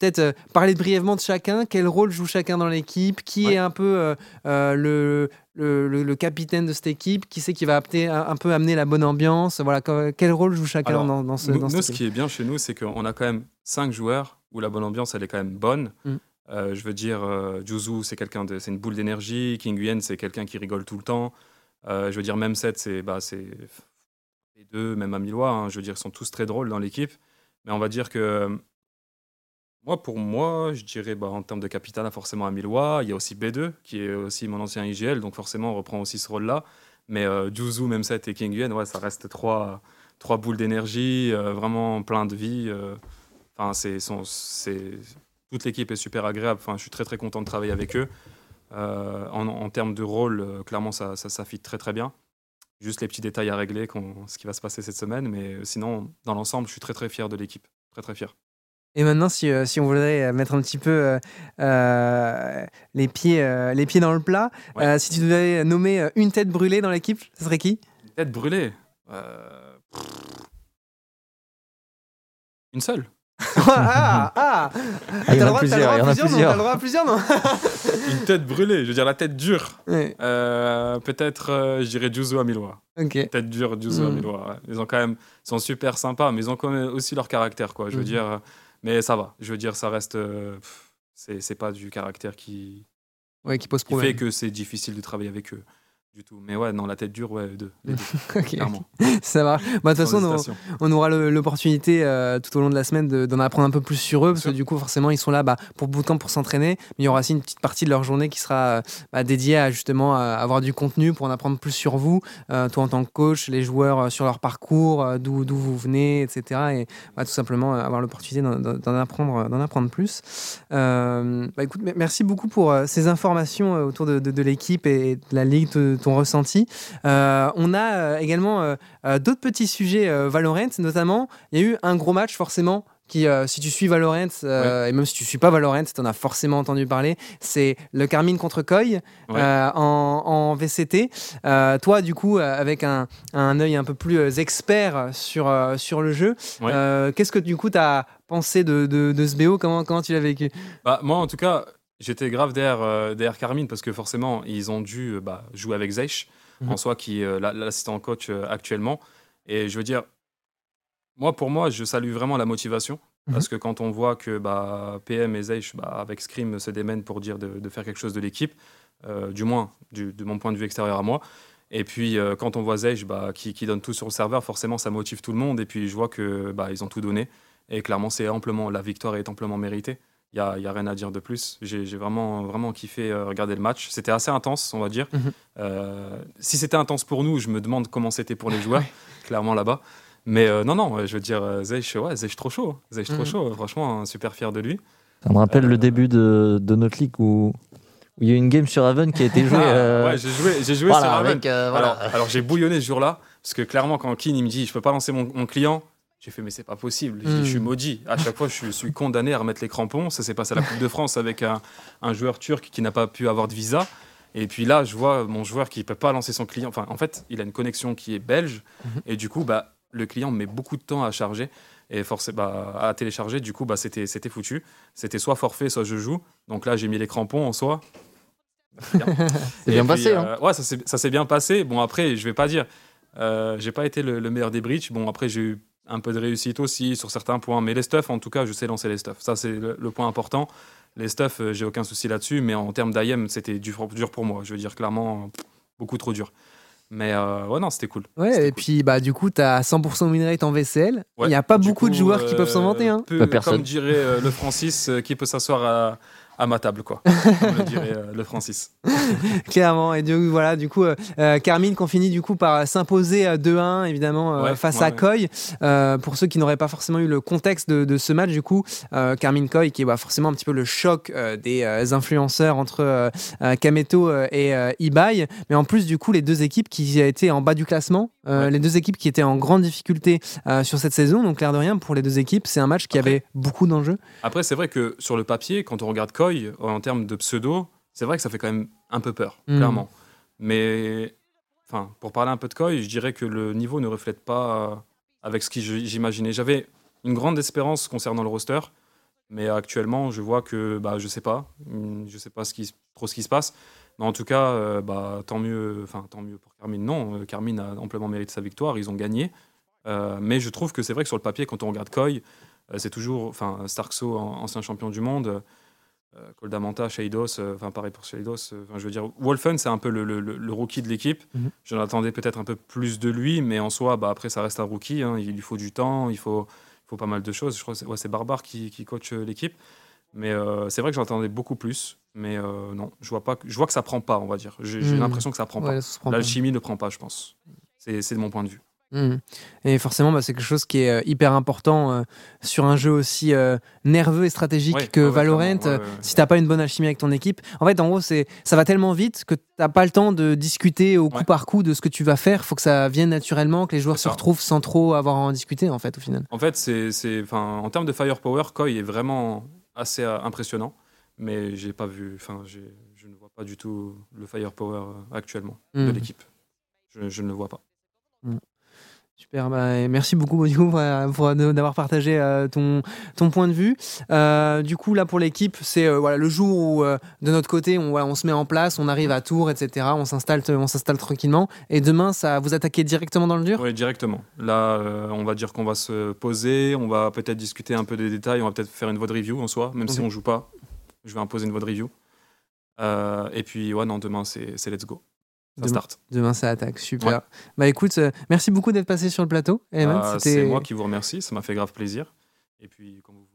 Peut-être euh, parler brièvement de chacun, quel rôle joue chacun dans l'équipe, qui Ouais. est un peu euh, euh, le, le, le- le capitaine de cette équipe, qui c'est qui va apter- un, un peu amener la bonne ambiance, voilà, que- quel rôle joue chacun Alors, dans, dans ce, Nous, dans nous, ce qui est bien chez nous, c'est qu'on a quand même cinq joueurs où la bonne ambiance, elle est quand même bonne. Mm. Euh, je veux dire, euh, Juzu, c'est quelqu'un de, c'est une boule d'énergie. King Yuan, c'est quelqu'un qui rigole tout le temps. Euh, je veux dire, même 7, c'est bah, c'est les deux, même Amilois. hein, je veux dire, ils sont tous très drôles dans l'équipe. Mais on va dire que moi, pour moi, je dirais bah, en termes de capitale, forcément Amilois. Il y a aussi B2, qui est aussi mon ancien IGL, donc forcément, on reprend aussi ce rôle-là. Mais euh, Juzu, même 7 et King Yuan, ouais, ça reste trois, trois boules d'énergie, euh, vraiment plein de vie. euh. Enfin, c'est, toute l'équipe est super agréable. Enfin, je suis très très content de travailler avec eux. Euh, en, termes de rôle, clairement, ça, ça, ça fit très très bien. Juste les petits détails à régler, ce qui va se passer cette semaine. Mais sinon, dans l'ensemble, je suis très très fier de l'équipe. Très très fier. Et maintenant, si, euh, si on voudrait euh, mettre un petit peu euh, les, pieds, euh, les pieds dans le plat, Ouais. euh, si tu devais nommer une tête brûlée dans l'équipe, ce serait qui? Une tête brûlée? euh, Une seule. *laughs* Ah, ah Ah, il y T'as en le a droit- t'as le plusieurs, droit il y en à a plusieurs, non plusieurs. T'as le droit à plusieurs, non? *laughs* Une tête brûlée. Je veux dire, la tête dure. Euh, Peut-être, euh, je dirais Juzo Amilois. Ok. Tête dure, Juzo Mm. Ils ont quand même, ils sont super sympas, mais ils ont quand même aussi leur caractère, quoi. Je veux Mhm. dire, euh, mais ça va. Je veux dire, ça reste. euh, c'est pas du caractère qui, Ouais, qui pose qui fait problème. que c'est difficile de travailler avec eux du tout. Mais ouais, non, la tête dure, ouais, deux, les deux, *laughs* Ok, clairement. Ça va. Bah, De toute façon, on, aura l'opportunité euh, tout au long de la semaine de- d'en apprendre un peu plus sur eux, parce que du coup, forcément, ils sont là bah, pour bootcamp, pour s'entraîner, mais il y aura aussi une petite partie de leur journée qui sera euh, bah, dédiée à justement à avoir du contenu pour en apprendre plus sur vous, euh, toi en tant que coach, les joueurs euh, sur leur parcours, d'où vous venez, etc. Et bah, tout simplement avoir l'opportunité d'en- apprendre, apprendre plus. Écoute, me- merci beaucoup pour ces informations autour de, de- de l'équipe et de la ligue, tout, ton ressenti. Euh, on a euh, également euh, d'autres petits sujets Valorant, notamment, il y a eu un gros match forcément qui, si tu suis Valorant, et même si tu suis pas Valorant, tu en as forcément entendu parler, c'est le Carmine contre euh, en, en VCT. Toi, du coup, avec un, un œil un peu plus expert sur, sur le jeu, Ouais. qu'est-ce que du coup tu as pensé de, de, de ce BO comment, comment tu l'as vécu? Bah, moi, en tout cas, j'étais grave derrière, euh, derrière Carmine parce que forcément, ils ont dû euh, bah, jouer avec Zeish, Mhm. en soi, qui est euh, la- l'assistant coach actuellement. Et je veux dire, moi, pour moi, je salue vraiment la motivation. Mhm. Parce que quand on voit que bah, PM et Zeish, bah, avec Scream, se démènent pour dire de, de faire quelque chose de l'équipe, du moins du- de mon point de vue extérieur à moi. Et puis, euh, quand on voit Zeish bah, qui, qui donne tout sur le serveur, forcément, ça motive tout le monde. Et puis, je vois que bah, ils ont tout donné. Et clairement, c'est amplement, la victoire est amplement méritée. Il n'y a, y a rien à dire de plus. J'ai vraiment, vraiment kiffé euh, regarder le match. C'était assez intense, on va dire. Mhm. Euh, si c'était intense pour nous, je me demande comment c'était pour les joueurs, *laughs* clairement là-bas. Mais euh, non, non, je veux dire, Zeish, ouais, Zeish trop chaud. Zeish trop Mhm. chaud, franchement, hein, super fier de lui. Ça me rappelle Euh, le début de, de notre ligue où, où il y a eu une game sur Haven qui a été *laughs* jouée. Ah, euh, ouais, j'ai joué, j'ai joué voilà, sur euh, voilà. Alors, alors j'ai bouillonné ce jour-là, parce que clairement, quand il me dit je peux pas lancer mon, mon client, j'ai fait mais c'est pas possible, je suis maudit. À chaque fois, je suis condamné à remettre les crampons. Ça s'est passé à la Coupe de France avec un, un joueur turc qui n'a pas pu avoir de visa. Et puis là, je vois mon joueur qui peut pas lancer son client. Enfin, en fait, il a une connexion qui est belge, Mhm. et du coup, bah, le client met beaucoup de temps à charger et forcément bah, à télécharger. Du coup, bah, c'était c'était foutu. C'était soit forfait, soit je joue. Donc là, j'ai mis les crampons en soi. C'est bien *laughs* puis, passé. hein. euh, ouais, ça s'est- ça s'est bien passé. Bon, après, je vais pas dire, euh, j'ai pas été le, le meilleur des bridges. Bon, après, j'ai eu un peu de réussite aussi sur certains points. Mais les stuffs, en tout cas, je sais lancer les stuffs. Ça, c'est le, le point important. Les stuffs, euh, j'ai aucun souci là-dessus. Mais en termes d'IM, c'était dur, dur pour moi. Je veux dire, clairement, beaucoup trop dur. Mais euh, ouais, non, c'était cool. Ouais, et cool. puis bah du coup, tu as 100% win rate en VCL. Il Ouais, n'y a pas du beaucoup de joueurs qui euh, peuvent s'en vanter. Hein. peu- personne. Comme dirait euh, le Francis, euh, qui peut s'asseoir à, à ma table, quoi. *laughs* Comme le dirait euh, le Francis. *laughs* Clairement. Et du, voilà, du coup, euh, euh, Carmine qu'on finit du coup par s'imposer euh, 2-1, évidemment, Ouais, face ouais, à ouais. Euh, pour ceux qui n'auraient pas forcément eu le contexte de, de ce match, du coup, Carmine Koi, qui est bah, forcément un petit peu le choc des influenceurs entre Kameto et Ibai. Mais en plus, du coup, les deux équipes qui étaient en bas du classement, les deux équipes qui étaient en grande difficulté sur cette saison. Donc, l'air de rien, pour les deux équipes, c'est un match qui Après- avait beaucoup d'enjeux. Après, c'est vrai que sur le papier, quand on regarde Koi, en termes de pseudo, c'est vrai que ça fait quand même un peu peur, Mm. clairement. Mais, enfin, pour parler un peu de Koi, je dirais que le niveau ne reflète pas euh, avec ce que j'imaginais. J'avais une grande espérance concernant le roster, mais actuellement, je vois que, bah, je sais pas, Hum, je sais pas ce qui, trop ce qui se passe. Mais en tout cas, euh, bah, tant mieux, enfin, tant mieux pour Carmine. Non, euh, Carmine a amplement mérité sa victoire, ils ont gagné. Euh, mais je trouve que c'est vrai que sur le papier, quand on regarde Koi, euh, c'est toujours, enfin, Starkso, an- ancien champion du monde, euh, Koldamanta, Sheidos, euh, enfin, pareil pour Sheidos. euh, je veux dire, Wolfen, c'est un peu le, le- le- le rookie de l'équipe. Mhm. J'en attendais peut-être un peu plus de lui, mais en soi, bah, après, ça reste un rookie. hein, il lui faut du temps, il faut, il faut pas mal de choses. Je crois que c'est ouais, Barbare qui, qui coach euh, l'équipe. Mais euh, c'est vrai que j'en attendais beaucoup plus. Mais euh, non, je vois, pas, que- je vois que ça prend pas, on va dire. J'ai Mhm. l'impression que ça prend Ouais, pas. L'alchimie ne prend pas, je pense. C'est de mon point de vue. Mhm. Et forcément, bah, c'est quelque chose qui est euh, hyper important euh, sur un jeu aussi euh, nerveux et stratégique Ouais, que ouais, Valorant. ouais. Si t'as pas une bonne alchimie avec ton équipe, en fait, en gros, c'est ça va tellement vite que t'as pas le temps de discuter au coup par coup de ce que tu vas faire. Faut que ça vienne naturellement, que les joueurs se retrouvent sans trop avoir à en discuter, en fait, au final. En fait, c'est, c'est, enfin, en termes de firepower, Koi est vraiment assez euh, impressionnant, mais j'ai pas vu, enfin, je ne vois pas du tout le firepower actuellement de Mhm. l'équipe. Je, je ne le vois pas. Super, bah, merci beaucoup coup, *laughs* pour, pour- d'avoir partagé euh, ton, ton point de vue. Euh, du coup, là pour l'équipe, c'est euh, voilà, le jour où euh, de notre côté, on, voilà, on se met en place, on arrive à Tours, etc. On s'installe, on s'installe tranquillement. Et demain, ça vous attaquez directement dans le dur? Oui, directement. Là, euh, on va dire qu'on va se poser, on va peut-être discuter un peu des détails, on va peut-être faire une vote review en soi, même si on joue pas. Je vais imposer une vote review. Euh, et puis, ouais, non, demain, c'est let's go. Ça Demain. start. Demain, ça attaque. Super. Ouais. Bah écoute, euh, merci beaucoup d'être passé sur le plateau. Euh, c'était- c'est moi qui vous remercie, ça m'a fait grave plaisir. Et puis, comme vous voulez.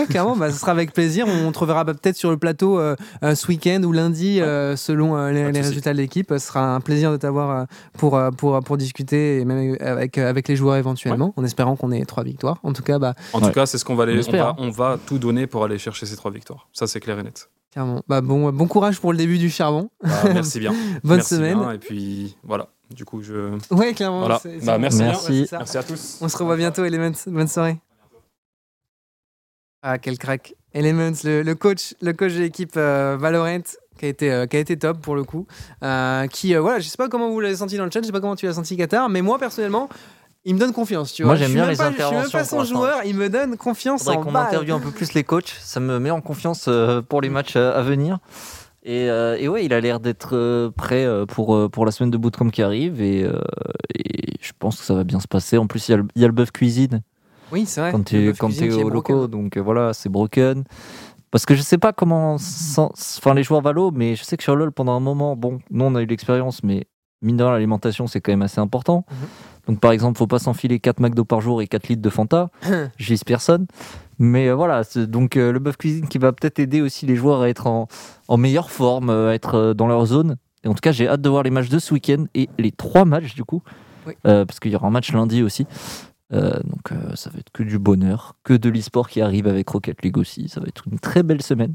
Ouais, clairement, bah, ce sera avec plaisir. On te reverra bah, peut-être sur le plateau euh, euh, ce week-end ou lundi, euh, selon euh, les, résultats de l'équipe. Ce sera un plaisir de t'avoir euh, pour, pour, pour discuter et même avec, avec les joueurs éventuellement, en espérant qu'on ait trois victoires. En tout cas, bah, En Ouais. tout cas, c'est ce qu'on va aller. On On espère, va, hein. on va tout donner pour aller chercher ces trois victoires. Ça, c'est clair et net. Clairement. Bah, bon, bon courage pour le début du charbon. Bah, *laughs* merci bien. Bonne Merci semaine. bien, et puis voilà. Du coup, je. Ouais, clairement. Voilà. Bah, merci bien. Merci à tous. On se revoit bientôt, Elements. Bonne soirée. Ah, quel crack. Elements, le, le coach, le coach de l'équipe euh, Valorant, qui a, été, euh, qui a été top pour le coup. Euh, qui, euh, voilà, je sais pas comment vous l'avez senti dans le chat, je sais pas comment tu l'as senti, Qatar, mais moi personnellement, il me donne confiance. Tu Moi, vois. j'aime Je suis bien les pas- Je suis même interventions pas son joueur, il me donne confiance faudrait qu'on interviewe un peu plus les coachs. Ça me met en confiance euh, pour les matchs euh, à venir. Et, euh, et ouais, il a l'air d'être prêt pour, pour la semaine de bootcamp qui arrive. Et, euh, et je pense que ça va bien se passer. En plus, il y a le, il y a le buff cuisine Oui, c'est vrai. quand tu es au loco. Donc voilà, c'est broken. Parce que je sais pas comment. Enfin, les joueurs Valo, mais je sais que sur LoL, pendant un moment, bon, nous on a eu l'expérience, mais mine de rien, l'alimentation c'est quand même assez important. Mhm. Donc par exemple, faut pas s'enfiler 4 McDo par jour et 4 litres de Fanta. *laughs* Vise personne. Mais euh, voilà, c'est- donc euh, le buff cuisine qui va peut-être aider aussi les joueurs à être en, en meilleure forme, euh, à être dans leur zone. Et en tout cas, j'ai hâte de voir les matchs de ce week-end et les trois matchs du coup. Oui. Parce qu'il y aura un match lundi aussi. Donc ça va être que du bonheur, que de l'e-sport qui arrive avec Rocket League aussi. Ça va être une très belle semaine.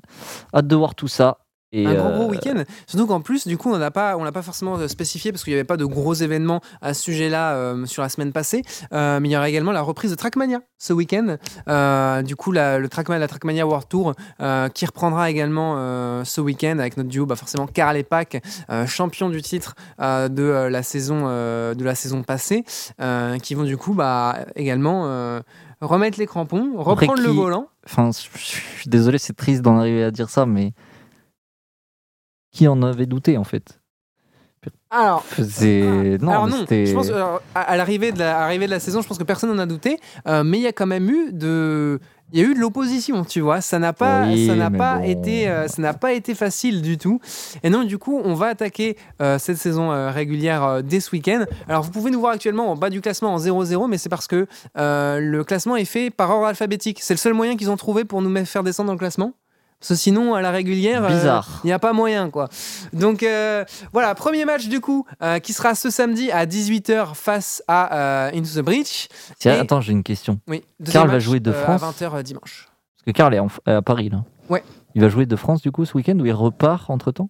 Hâte de voir tout ça. Et, un gros euh, gros week-end. Surtout qu'en plus, du coup, on n'a pas, on l'a pas forcément euh, spécifié parce qu'il n'y avait pas de gros événements à ce sujet-là euh, sur la semaine passée. Euh, mais il y aura également la reprise de Trackmania ce week-end. Euh, du coup, la, le Trackmania, la Trackmania World Tour euh, qui reprendra également euh, ce week-end avec notre duo, bah forcément Karl et Pac, euh, champion du titre euh, de euh, la saison euh, de la saison passée, euh, qui vont du coup bah également euh, remettre les crampons, Après reprendre le volant. Enfin, je suis désolé, c'est triste d'en arriver à dire ça, mais qui en avait douté en fait Alors, C'est non, Alors non, je pense euh, à, à l'arrivée de la, de la saison, je pense que personne n'en a douté, euh, mais il y a quand même eu de, il y a eu de l'opposition, tu vois. Ça n'a pas, Oui, ça n'a pas bon. été, euh, ça n'a pas été facile du tout. Et non, du coup, on va attaquer cette saison régulière dès ce week-end. Alors, vous pouvez nous voir actuellement en bas du classement en 0-0, mais c'est parce que le classement est fait par ordre alphabétique. C'est le seul moyen qu'ils ont trouvé pour nous faire descendre dans le classement. Parce que sinon, à la régulière, euh, Bizarre. il n'y a pas moyen, quoi. Donc euh, voilà, premier match du coup, euh, qui sera ce samedi à 18h face à euh, Into the Breach. Et- attends, j'ai une question. Oui, Karl va jouer de euh, France à 20h dimanche. Parce que Karl est en- à Paris là. Ouais. Il va jouer de France du coup ce week-end ou il repart entre temps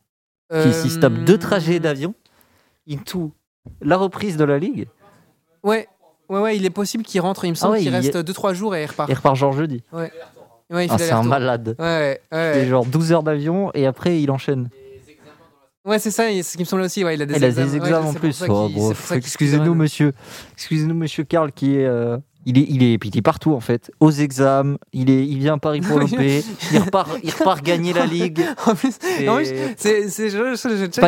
Qui s'il se tape deux trajets d'avion into la reprise de la ligue? Ouais. Ouais, ouais, il est possible qu'il rentre, il me semble Ah ouais, qu'il il reste 2-3 jours et il repart. et repart genre jeudi. Ouais, il Ah, c'est un malade. Ouais. C'est genre 12 heures d'avion et après il enchaîne. Ouais, c'est ça, c'est ce qui me semble aussi. Ouais, il a des Il a examens, des Ouais, examens en plus. Oh, Excusez-nous, monsieur. Excusez-nous, monsieur Karl, qui est. euh, Il est, il est, il est partout en fait, aux examens, il, est, il vient à Paris pour l'OP, il repart, il repart gagner la ligue. *laughs* En plus, c'est,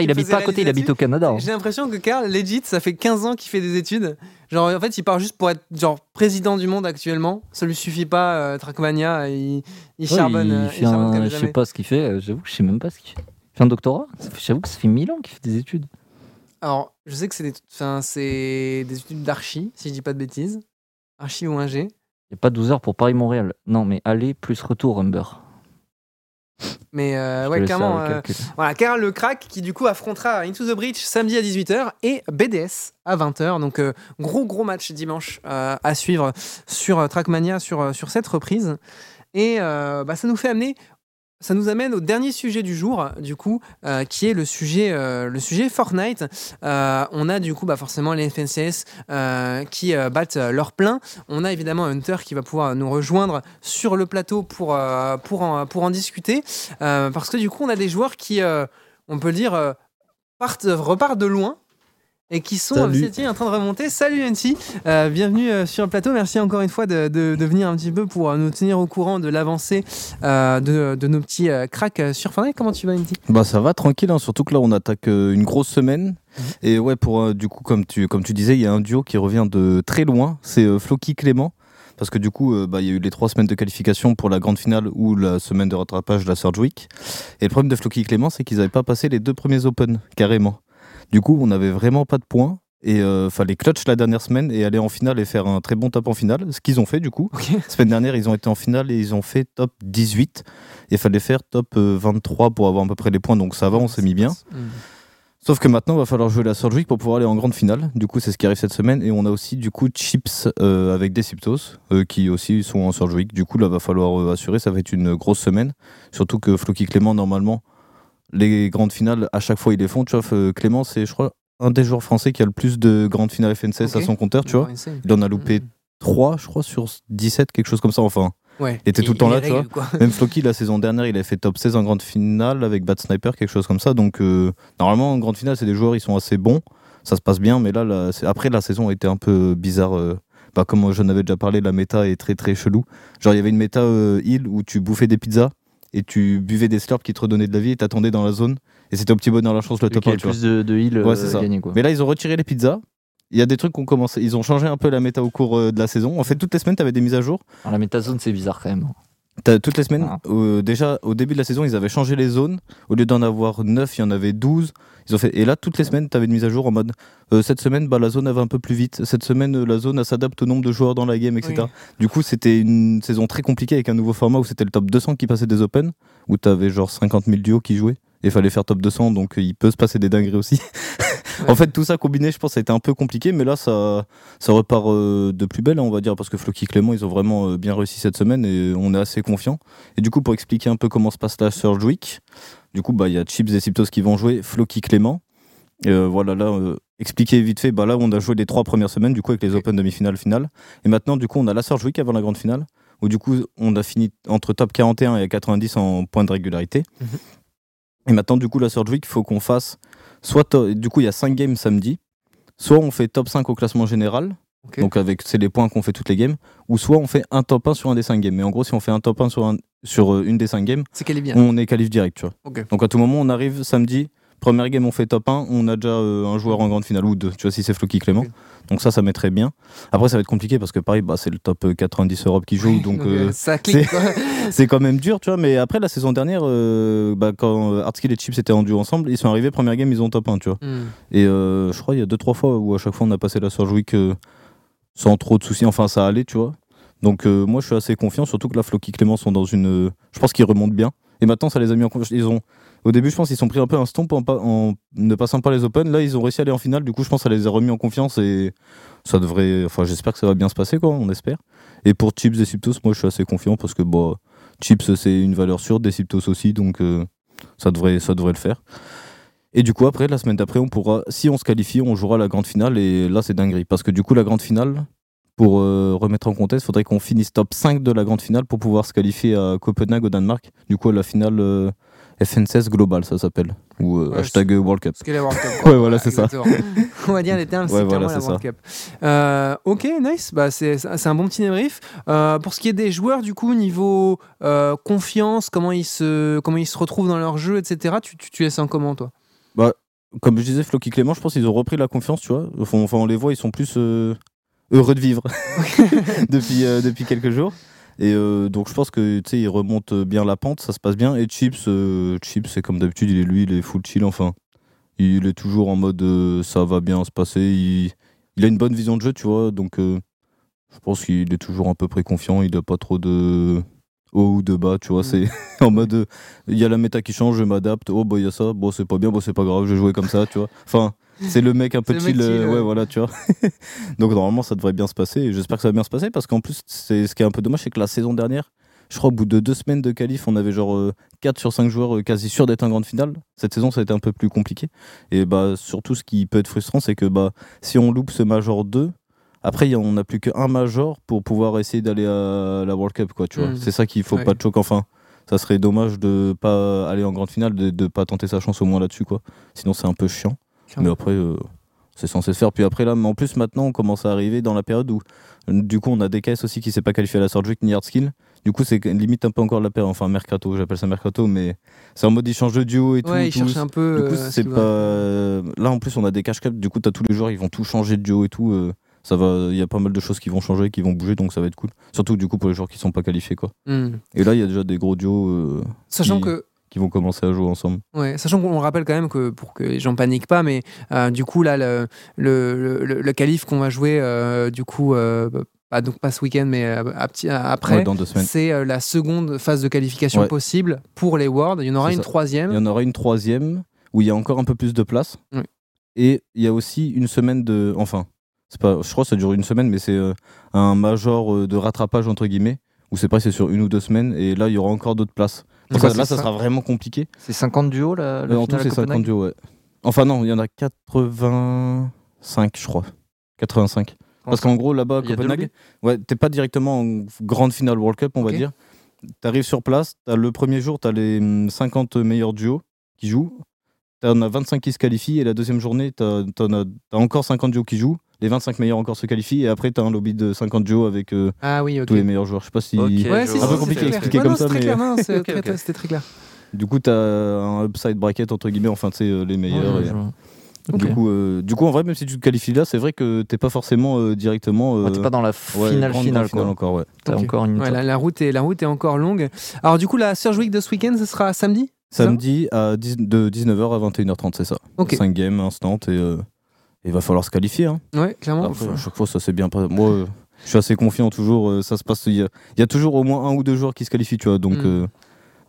il habite pas à côté, il habite au Canada. hein. J'ai l'impression que Karl, legit, ça fait 15 ans qu'il fait des études. Genre, en fait, il part juste pour être genre président du monde actuellement. Ça lui suffit pas, euh, Trackmania. Il, il Ouais, charbonne. il euh, il fait charbonne un- comme je sais pas ce qu'il fait, euh, j'avoue que je sais même pas ce qu'il fait. Il fait un doctorat J'avoue que ça fait 1000 ans qu'il fait des études. Alors, je sais que c'est des, enfin, c'est des études d'archi, si je dis pas de bêtises. Archi ou ingé. Il n'y a pas 12 heures pour Paris-Montréal. Non, mais aller plus retour, Humber. Mais euh, ouais, clairement. euh. Voilà, Karl le crack qui du coup affrontera Into the Breach samedi à 18h et BDS à 20h. Donc euh, gros gros match dimanche à suivre sur Trackmania sur, sur cette reprise. Et bah, ça nous fait amener, ça nous amène au dernier sujet du jour, du coup, euh, qui est le sujet, euh, le sujet Fortnite. Euh, on a du coup bah, forcément les FNCS qui battent leur plein. On a évidemment Hunter qui va pouvoir nous rejoindre sur le plateau pour, pour, en, pour en discuter. Parce que du coup, on a des joueurs qui, on peut le dire, partent, repartent de loin et qui sont Salut. en train de remonter. Salut NC, Euh, bienvenue euh, sur le plateau. Merci encore une fois de, de- de venir un petit peu pour euh, nous tenir au courant de l'avancée euh, de, de nos petits cracks sur Fortnite. Comment tu vas, NC Bah ça va tranquille, hein, surtout que là on attaque une grosse semaine. Mhm. Et ouais, pour euh, du coup, comme tu, comme tu disais, il y a un duo qui revient de très loin, c'est Floki Clément. Parce que du coup, euh, bah, il y a eu les trois semaines de qualification pour la grande finale ou la semaine de rattrapage de la Surge Week. Et le problème de Floki Clément, c'est qu'ils n'avaient pas passé les deux premiers Open, carrément. Du coup, on n'avait vraiment pas de points. Et euh, fallait clutch la dernière semaine et aller en finale et faire un très bon top en finale. Ce qu'ils ont fait du coup. Ok. Semaine dernière, ils ont été en finale et ils ont fait top 18. Il fallait faire top euh, 23 pour avoir à peu près les points, donc ça va, on s'est mis bien. Sauf que maintenant, il va falloir jouer la Surge Week pour pouvoir aller en grande finale. Du coup, c'est ce qui arrive cette semaine. Et on a aussi, du coup, Chips euh, avec Deciptos, euh, qui aussi sont en Surge Week. Du coup, là, va falloir euh, assurer. Ça va être une grosse semaine. Surtout que Floki Clément, normalement, les grandes finales, à chaque fois, ils les font. Tu vois, euh, Clément, c'est, je crois, un des joueurs français qui a le plus de grandes finales FNCS à son compteur, tu vois. Il en a loupé Mhm. 3, je crois, sur 17, quelque chose comme ça. Enfin, Ouais. Il était tout le temps là, tu vois. même Floki, la saison dernière, il a fait top 16 en grande finale avec Bad Sniper, quelque chose comme ça. Donc, euh, normalement, en grande finale, c'est des joueurs, ils sont assez bons. Ça se passe bien, mais là, la- après, la saison a été un peu bizarre. euh, bah, comme j'en avais déjà parlé, la méta est très très chelou. Genre, il y avait une méta euh, heal où tu bouffais des pizzas et tu buvais des slurps qui te redonnaient de la vie et t'attendais dans la zone. Et c'était au petit bonheur la chance le top qui a 1, le tu vois. plus de, de heal Ouais, euh, gagné, quoi. Mais là, ils ont retiré les pizzas. Il y a des trucs qu'on commencé. Ils ont changé un peu la méta au cours euh, de la saison. En fait, toutes les semaines, tu avais des mises à jour. Alors, la métazone, c'est bizarre quand même. Toutes les semaines, Ah. euh, déjà au début de la saison, ils avaient changé les zones. Au lieu d'en avoir 9, il y en avait 12. Ils ont fait... Et là, toutes les semaines, tu avais une mise à jour en mode euh, cette semaine, bah, la zone elle va un peu plus vite. Cette semaine, euh, la zone elle s'adapte au nombre de joueurs dans la game, etc. Oui. Du coup, c'était une saison très compliquée avec un nouveau format où c'était le top 200 qui passait des Open, où tu avais genre 50 000 duos qui jouaient. Et il fallait faire top 200, donc euh, il peut se passer des dingueries aussi. *laughs* En fait, tout ça combiné, je pense, ça a été un peu compliqué, mais là, ça, ça repart euh, de plus belle, on va dire, parce que Floki Clément, ils ont vraiment euh, bien réussi cette semaine et on est assez confiant. Et du coup, pour expliquer un peu comment se passe la Surge Week, du coup, bah, il y a Chips et Siptos qui vont jouer, Floki Clément. Euh, voilà, là, expliquer vite fait, bah, là, on a joué les trois premières semaines, du coup, avec les Open demi-finale, finale. Et maintenant, du coup, on a la Surge Week avant la grande finale, où du coup, on a fini entre top 41 et 90 en points de régularité. Mhm. Et maintenant, du coup, la Surge Week, il faut qu'on fasse soit, to- du coup, il y a 5 games samedi, soit on fait top 5 au classement général, donc avec c'est les points qu'on fait toutes les games, ou soit on fait un top 1 sur un des 5 games. Mais en gros, si on fait un top 1 sur, un- sur euh, une des 5 games, est on est qualif direct, tu vois. Ok. Donc à tout moment, on arrive samedi, première game, on fait top 1, on a déjà euh, un joueur en grande finale ou deux, tu vois, si c'est Floki Clément. Donc ça, ça mettrait bien. Après, ça va être compliqué parce que pareil, bah, c'est le top euh, 90 Europe qui joue, donc euh, ça clique. *laughs* c'est quand même dur, tu vois. Mais après, la saison dernière, euh, bah, quand euh, Hardskill et Chips étaient en duo ensemble, ils sont arrivés, première game, ils ont top 1, tu vois. Hmm. Et euh, je crois il y a deux trois fois où à chaque fois on a passé la Surge Week euh, sans trop de soucis. Enfin, ça allait, tu vois. Donc euh, moi, je suis assez confiant, surtout que la Floki Clément sont dans une. euh, je pense qu'ils remontent bien. Et maintenant, ça les a mis en confiance. Ils ont. Au début, je pense qu'ils sont pris un peu un stomp en, ne passant pas les Open. Là, ils ont réussi à aller en finale. Du coup, je pense que ça les a remis en confiance et ça devrait. Enfin, j'espère que ça va bien se passer, quoi. On espère. Et pour Chips et Siptos, moi, je suis assez confiant parce que bah, Chips, c'est une valeur sûre, des Siptos aussi, donc euh, ça devrait, ça devrait le faire. Et du coup, après, la semaine d'après, on pourra, si on se qualifie, on jouera la grande finale. Et là, c'est dinguerie. Parce que du coup, la grande finale, pour euh, remettre en contexte, il faudrait qu'on finisse top 5 de la grande finale pour pouvoir se qualifier à Copenhague, au Danemark. Du coup, la finale euh, FN16 Global, ça s'appelle. Ou euh, Ouais, hashtag World Cup. Parce qu'elle est World Cup. *laughs* quoi. Ouais, voilà, c'est ça. *laughs* On va dire les termes, c'est Ouais, clairement voilà, la c'est World Cup. Euh, ok, nice. Bah, c'est c'est un bon petit débrief. Euh, pour ce qui est des joueurs, du coup, niveau euh, confiance, comment ils, se, comment ils se retrouvent dans leur jeu, etc., tu, tu, tu les sens comment, toi? Comme je disais, Floki Clément, je pense qu'ils ont repris la confiance, tu vois. Enfin, enfin, on les voit, ils sont plus euh, heureux de vivre *laughs* depuis, euh, depuis quelques jours. Et euh, donc je pense que tu sais, il remonte bien la pente, ça se passe bien. Et Chips, euh, Chips, c'est comme d'habitude, il est lui, il est full chill. Enfin, il est toujours en mode euh, ça va bien se passer. Il, a une bonne vision de jeu, tu vois. Donc je pense qu'il est toujours à peu près confiant. Il n'a pas trop de haut ou de bas, tu vois. C'est *laughs* en mode il y a la méta qui change, je m'adapte. Oh bah il y a ça, bon c'est pas bien, bon c'est pas grave, je vais jouer comme ça, tu vois. Enfin. C'est le mec un peu chill, euh, chill, ouais, voilà, tu vois. *laughs* Donc normalement, ça devrait bien se passer. Et j'espère que ça va bien se passer parce qu'en plus, c'est ce qui est un peu dommage, c'est que la saison dernière, je crois au bout de deux semaines de qualif, on avait genre 4 sur 5 joueurs euh, quasi sûrs d'être en grande finale. Cette saison, ça a été un peu plus compliqué. Et bah surtout, ce qui peut être frustrant, c'est que bah si on loupe ce Major 2, après, on n'a plus qu'un Major pour pouvoir essayer d'aller à la World Cup, quoi, tu vois. Mm. C'est ça qu'il faut Ouais. pas de choc. Enfin, ça serait dommage de pas aller en grande finale, de, de pas tenter sa chance au moins là-dessus, quoi. Sinon, c'est un peu chiant. Mais après, euh, c'est censé se faire. Puis après, là, mais en plus, maintenant, on commence à arriver dans la période où, du coup, on a DKS aussi qui s'est pas qualifié à la Week ni Hardskill. Du coup, c'est limite un peu encore la période, enfin, Mercato, j'appelle ça Mercato, mais c'est en mode il change de duo et tout. Ouais, ils cherchent un peu. Du coup, euh, c'est pas. veulent. Là, en plus, on a des cash caps. Du coup, t'as tous les joueurs, ils vont tout changer de duo et tout. euh, ça va. Il y a pas mal de choses qui vont changer, qui vont bouger, donc ça va être cool. Surtout, du coup, pour les joueurs qui sont pas qualifiés, quoi. Hmm. Et là, il y a déjà des gros duos Sachant Qui- que qui vont commencer à jouer ensemble. Ouais, sachant qu'on rappelle quand même que pour que les gens paniquent pas, mais euh, du coup là le le, le, le qualif qu'on va jouer euh, du coup euh, pas donc pas ce week-end mais à à- après Ouais, c'est euh, la seconde phase de qualification Ouais. possible pour les Worlds. Il y en aura une ça. troisième. Il y en aura une troisième où il y a encore un peu plus de place. Oui. Et il y a aussi une semaine de. Enfin, c'est pas, je crois que ça dure une semaine, mais c'est euh, un major euh, de rattrapage, entre guillemets, où c'est pas c'est sur une ou deux semaines, et là, il y aura encore d'autres places. Donc Quoi, ça- là, ça sera vraiment compliqué. C'est 50 duos là Euh, en tout, c'est 50 duos, ouais. Enfin, non, il y en a 85, je crois. 85. Parce qu'en gros, là-bas, à Copenhague, ouais, t'es pas directement en grande finale World Cup, on va dire. T'arrives sur place, le premier jour, t'as les hum, 50 meilleurs duos qui jouent. T'en as 25 qui se qualifient, et la deuxième journée, t'as as, t'as encore 50 duos qui jouent. Les 25 meilleurs encore se qualifient, et après, t'as un lobby de 50 duos avec euh, Ah oui, tous les meilleurs joueurs. Je sais pas si. Ouais, si, Un peu c'est compliqué à expliquer Ouais, comme non, ça, c'est mais- clair, non, c'est *laughs* Ok, très- très- c'était très clair. Du coup, t'as un upside bracket, entre guillemets, enfin, tu sais, euh, les meilleurs. Ouais, et-. Du, coup, euh, du coup, en vrai, même si tu te qualifies là, c'est vrai que t'es pas forcément euh, directement. Ouais, euh, T'es pas dans la finale finale quoi. encore, ouais. Ok. encore une. Ouais, la, la route est, la route est encore longue. Alors du coup, la Surge Week de ce week-end, ce sera samedi c'est Samedi à 10 de 19h à 21h30, c'est ça. Ok. 5 games, instant, et euh, il va falloir se qualifier. Hein. Ouais, clairement. Après, à chaque fois, ça s'est bien passé. Moi, euh, je suis assez confiant toujours. euh, ça se passe. Il y, a- il y a toujours au moins un ou deux joueurs qui se qualifient, tu vois. Donc, Mm. euh,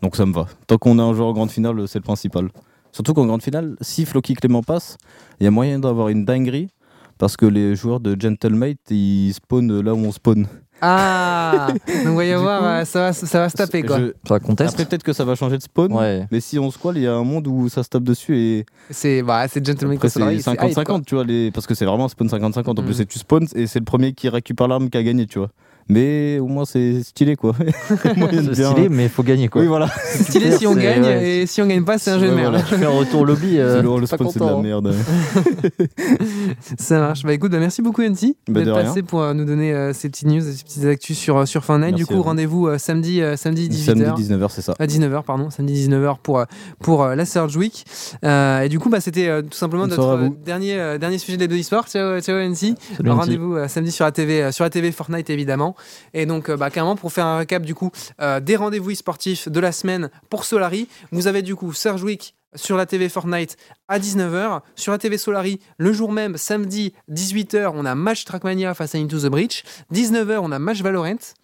donc ça me va. Tant qu'on a un joueur en grande finale, c'est le principal. Surtout qu'en grande finale, si Floki Clément passe, il y a moyen d'avoir une dinguerie. Parce que les joueurs de Gentlemate, ils spawnent là où on spawn. Ah *laughs* Donc on va y avoir, euh, ça, va, ça va se taper quoi. Je- Ça conteste Après, peut-être que ça va changer de spawn. Ouais. Mais si on squale, il y a un monde où ça se tape dessus et C'est bah, c'est Gentleman après c'est c'est hype, quoi. 50-50, tu vois, les... parce que c'est vraiment un spawn 50-50. En Mm. plus, c'est tu spawns et c'est le premier qui récupère l'arme qui a gagné, tu vois. Mais au moins, c'est stylé, quoi. *laughs* De C'est bien- stylé, mais il faut gagner quoi. Oui, voilà. C'est stylé si on gagne ouais. et si on gagne pas, c'est un jeu de Ouais, merde. voilà. Tu fais un retour lobby. euh, C'est le, le spawn, c'est de la hein. merde. *laughs* Ça marche. Bah écoute, bah, merci beaucoup Yancy Bah, de d'être passé pour euh, nous donner euh, ces petites news, ces petites actus sur, euh, sur Fortnite. Merci du coup, vous. rendez-vous euh, samedi, euh, samedi 18h. Samedi 19h, c'est ça. À 19h, pardon, samedi 19h pour, pour euh, la Surge Week. Euh, et du coup, bah, c'était euh, tout simplement notre euh, dernier, euh, dernier sujet des deux e-sports. Ciao, ciao Nancy. Rendez-vous euh, samedi sur la TV, euh, sur la TV Fortnite évidemment. Et donc, euh, bah, carrément, pour faire un récap du coup euh, des rendez-vous e-sportifs de la semaine pour Solari, vous avez du coup Surge Week sur la TV Fortnite à 19h. Sur la TV Solari, le jour même, samedi 18h, on a match Trackmania face à Into the Breach. 19h, on a match Valorant.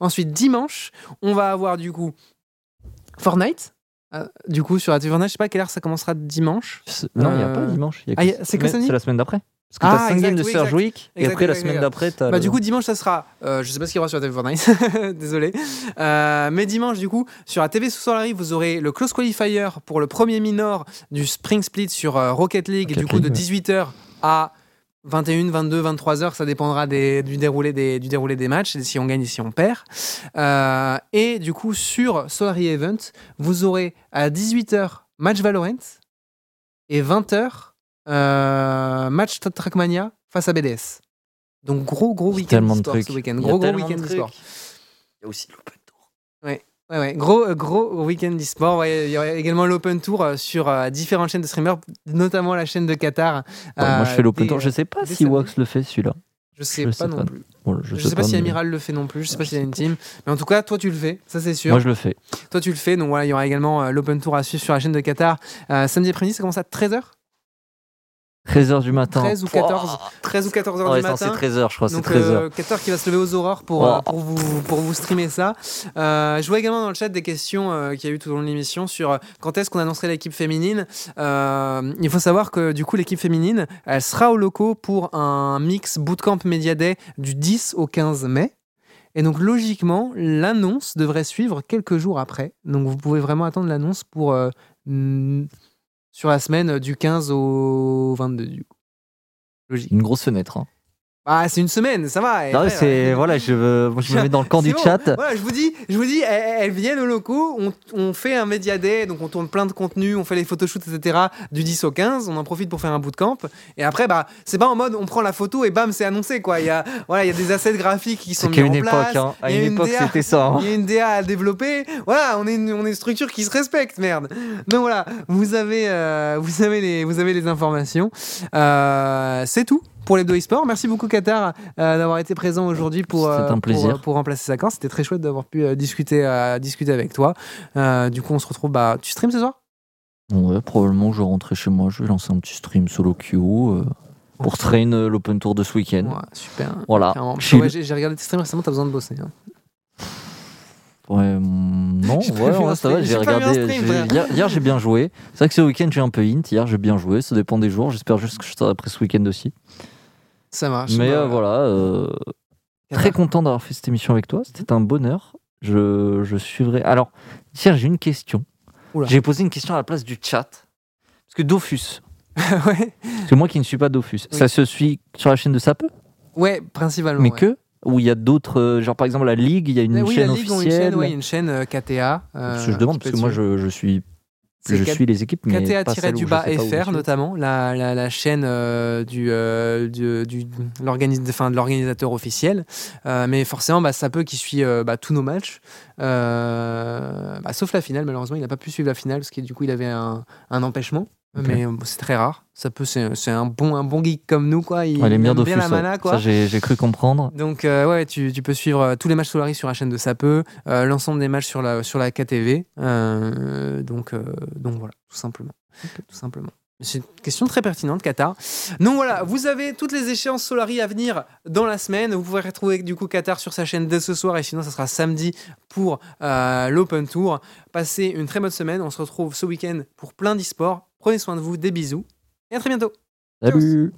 Ensuite, dimanche, on va avoir du coup Fortnite. Euh, du coup, sur la TV Fortnite, je sais pas à quelle heure ça commencera dimanche. Non, il n'y a pas dimanche. ah, que samedi C'est la semaine d'après. Parce que Ah, t'as 5 exact, games de oui, Surge. Week, et Exact, après la semaine exact. d'après, t'as. Bah, le- du coup, dimanche, ça sera. euh, je sais pas ce qu'il y aura sur la TV Fortnite. *laughs* Désolé. Euh, mais dimanche, du coup, sur la TV sous Solari, vous aurez le Close Qualifier pour le premier minor du Spring Split sur euh, Rocket League, Rocket du coup, de League, 18h à 21, 22, 23 heures, ça dépendra des- du, déroulé des, du déroulé des matchs, si on gagne et si on perd. Euh, et du coup, sur Solari Event, vous aurez à 18h match Valorant et 20h euh, match Trackmania face à BDS. Donc gros gros week-end ce week-end. Gros gros week-end d'e-sport. Il y a aussi l'Open Tour. Ouais, ouais, gros, euh, gros week-end d'e-sport. Ouais, il y aura également l'Open Tour euh, sur euh, différentes chaînes de streamers, notamment la chaîne de Qatar. Moi, je euh, fais l'Open Tour. Je sais pas si. Wax le fait celui-là. Je sais je pas sais non pas. plus. Bon, Je, sais pas, si mais- Amiral le fait non plus. Je sais pas s'il y a une team. Mais en tout cas, toi, tu le fais. Ça, c'est sûr. Moi, je le fais. Toi, tu le fais. Donc voilà, il y aura également euh, l'Open Tour à suivre sur la chaîne de Qatar. Euh, samedi après-midi, ça commence à 13h 13h du matin. 13 ou 14 13 ou 14h Ouais, du matin. c'est 13h, je crois. C'est Donc 13h. euh, Qatar qui va se lever aux aurores pour, Oh. euh, pour, vous, pour vous streamer ça. Euh, je vois également dans le chat des questions euh, qu'il y a eu tout au long de l'émission sur euh, quand est-ce qu'on annoncerait l'équipe féminine. Euh, il faut savoir que du coup l'équipe féminine, elle sera au locaux pour un mix Bootcamp Media Day du 10 au 15 mai. Et donc logiquement, l'annonce devrait suivre quelques jours après. Donc vous pouvez vraiment attendre l'annonce pour sur la semaine du 15 au 22 du coup. Logique. Une grosse fenêtre. hein. Ah, c'est une semaine, ça va. Non, c'est ouais. voilà, je, moi, je me mets dans le camp du bon. chat. Voilà, je vous dis, je vous dis, elles, elles viennent aux locaux, on, on fait un média day, donc on tourne plein de contenu, on fait les photoshoots, etc. Du 10 au 15, on en profite pour faire un bootcamp. Et après, bah, c'est pas en mode on prend la photo et bam, c'est annoncé quoi. Il y a, voilà, il y a des assets graphiques qui sont mis qu'à en une place. hein. à il y a une époque, c'était ça. hein. *laughs* Il y a une DA à développer. Voilà, on est une, on est une structure qui se respecte, merde. Donc voilà, vous avez, euh, vous avez, les, vous avez les informations. Euh, c'est tout pour les deux e-sports. Merci beaucoup, Qatar, euh, d'avoir été présent aujourd'hui pour, euh, un plaisir. pour, pour remplacer Sakan. C'était très chouette d'avoir pu euh, discuter, euh, discuter avec toi. Euh, du coup, on se retrouve. Bah, tu streams ce soir? Ouais, probablement, je vais rentrer chez moi. Je vais lancer un petit stream solo queue euh, pour train euh, l'Open Tour de ce week-end. Ouais, super. Voilà. *laughs* Ouais, J'ai regardé tes streams récemment, t'as besoin de bosser. hein. Ouais, mm, non, *laughs* ouais, ouais, ça va, j'ai regardé. hier, hier, j'ai bien joué. C'est vrai que ce week-end, j'ai un peu int. Hier, j'ai bien joué. Ça dépend des jours. J'espère juste que je serai après ce week-end aussi. Ça marche. Mais Bah, euh, voilà, euh, très content d'avoir fait cette émission avec toi. C'était un bonheur. Je, je suivrai. Alors, tiens, j'ai une question. J'ai posé une question à la place du chat. Parce que Dofus, *laughs* ouais. que moi qui ne suis pas Dofus, Oui. ça se suit sur la chaîne de Sapeux ouais, principalement. Mais ouais. que? Ou il y a d'autres, euh, genre par exemple la Ligue, il y a une Eh oui, chaîne la Ligue ont une officielle. chaîne, ouais, une chaîne euh, KTA. euh, je demande, parce que moi je, je suis, C'est je suis les équipes, mais pas celle où KTA-du-bas je sais pas où je FR suis. notamment, la, la, la chaîne euh, du, euh, du, du- de l'organisateur officiel. Euh, mais forcément, bah, ça peut qui suit euh, bah, tous nos matchs. Euh, bah, sauf la finale, malheureusement, il n'a pas pu suivre la finale parce que du coup, il avait un, un empêchement. Mais euh, c'est très rare. Ça peut, c'est, c'est un bon, un bon geek comme nous, quoi. Il Ouais, aime bien la mana, quoi. ça, j'ai cru comprendre. Donc euh, ouais, tu, tu peux suivre euh, tous les matchs Solari sur la chaîne de Sapeux, euh, l'ensemble des matchs sur la, sur la KTV. euh, donc, donc voilà, tout simplement. Tout simplement. C'est une question très pertinente, Qatar. Donc voilà, vous avez toutes les échéances Solari à venir dans la semaine. Vous pourrez retrouver du coup Qatar sur sa chaîne dès ce soir et sinon ça sera samedi pour euh, l'Open Tour. Passez une très bonne semaine. On se retrouve ce week-end pour plein d'e-sports. Prenez soin de vous, des bisous et à très bientôt. Salut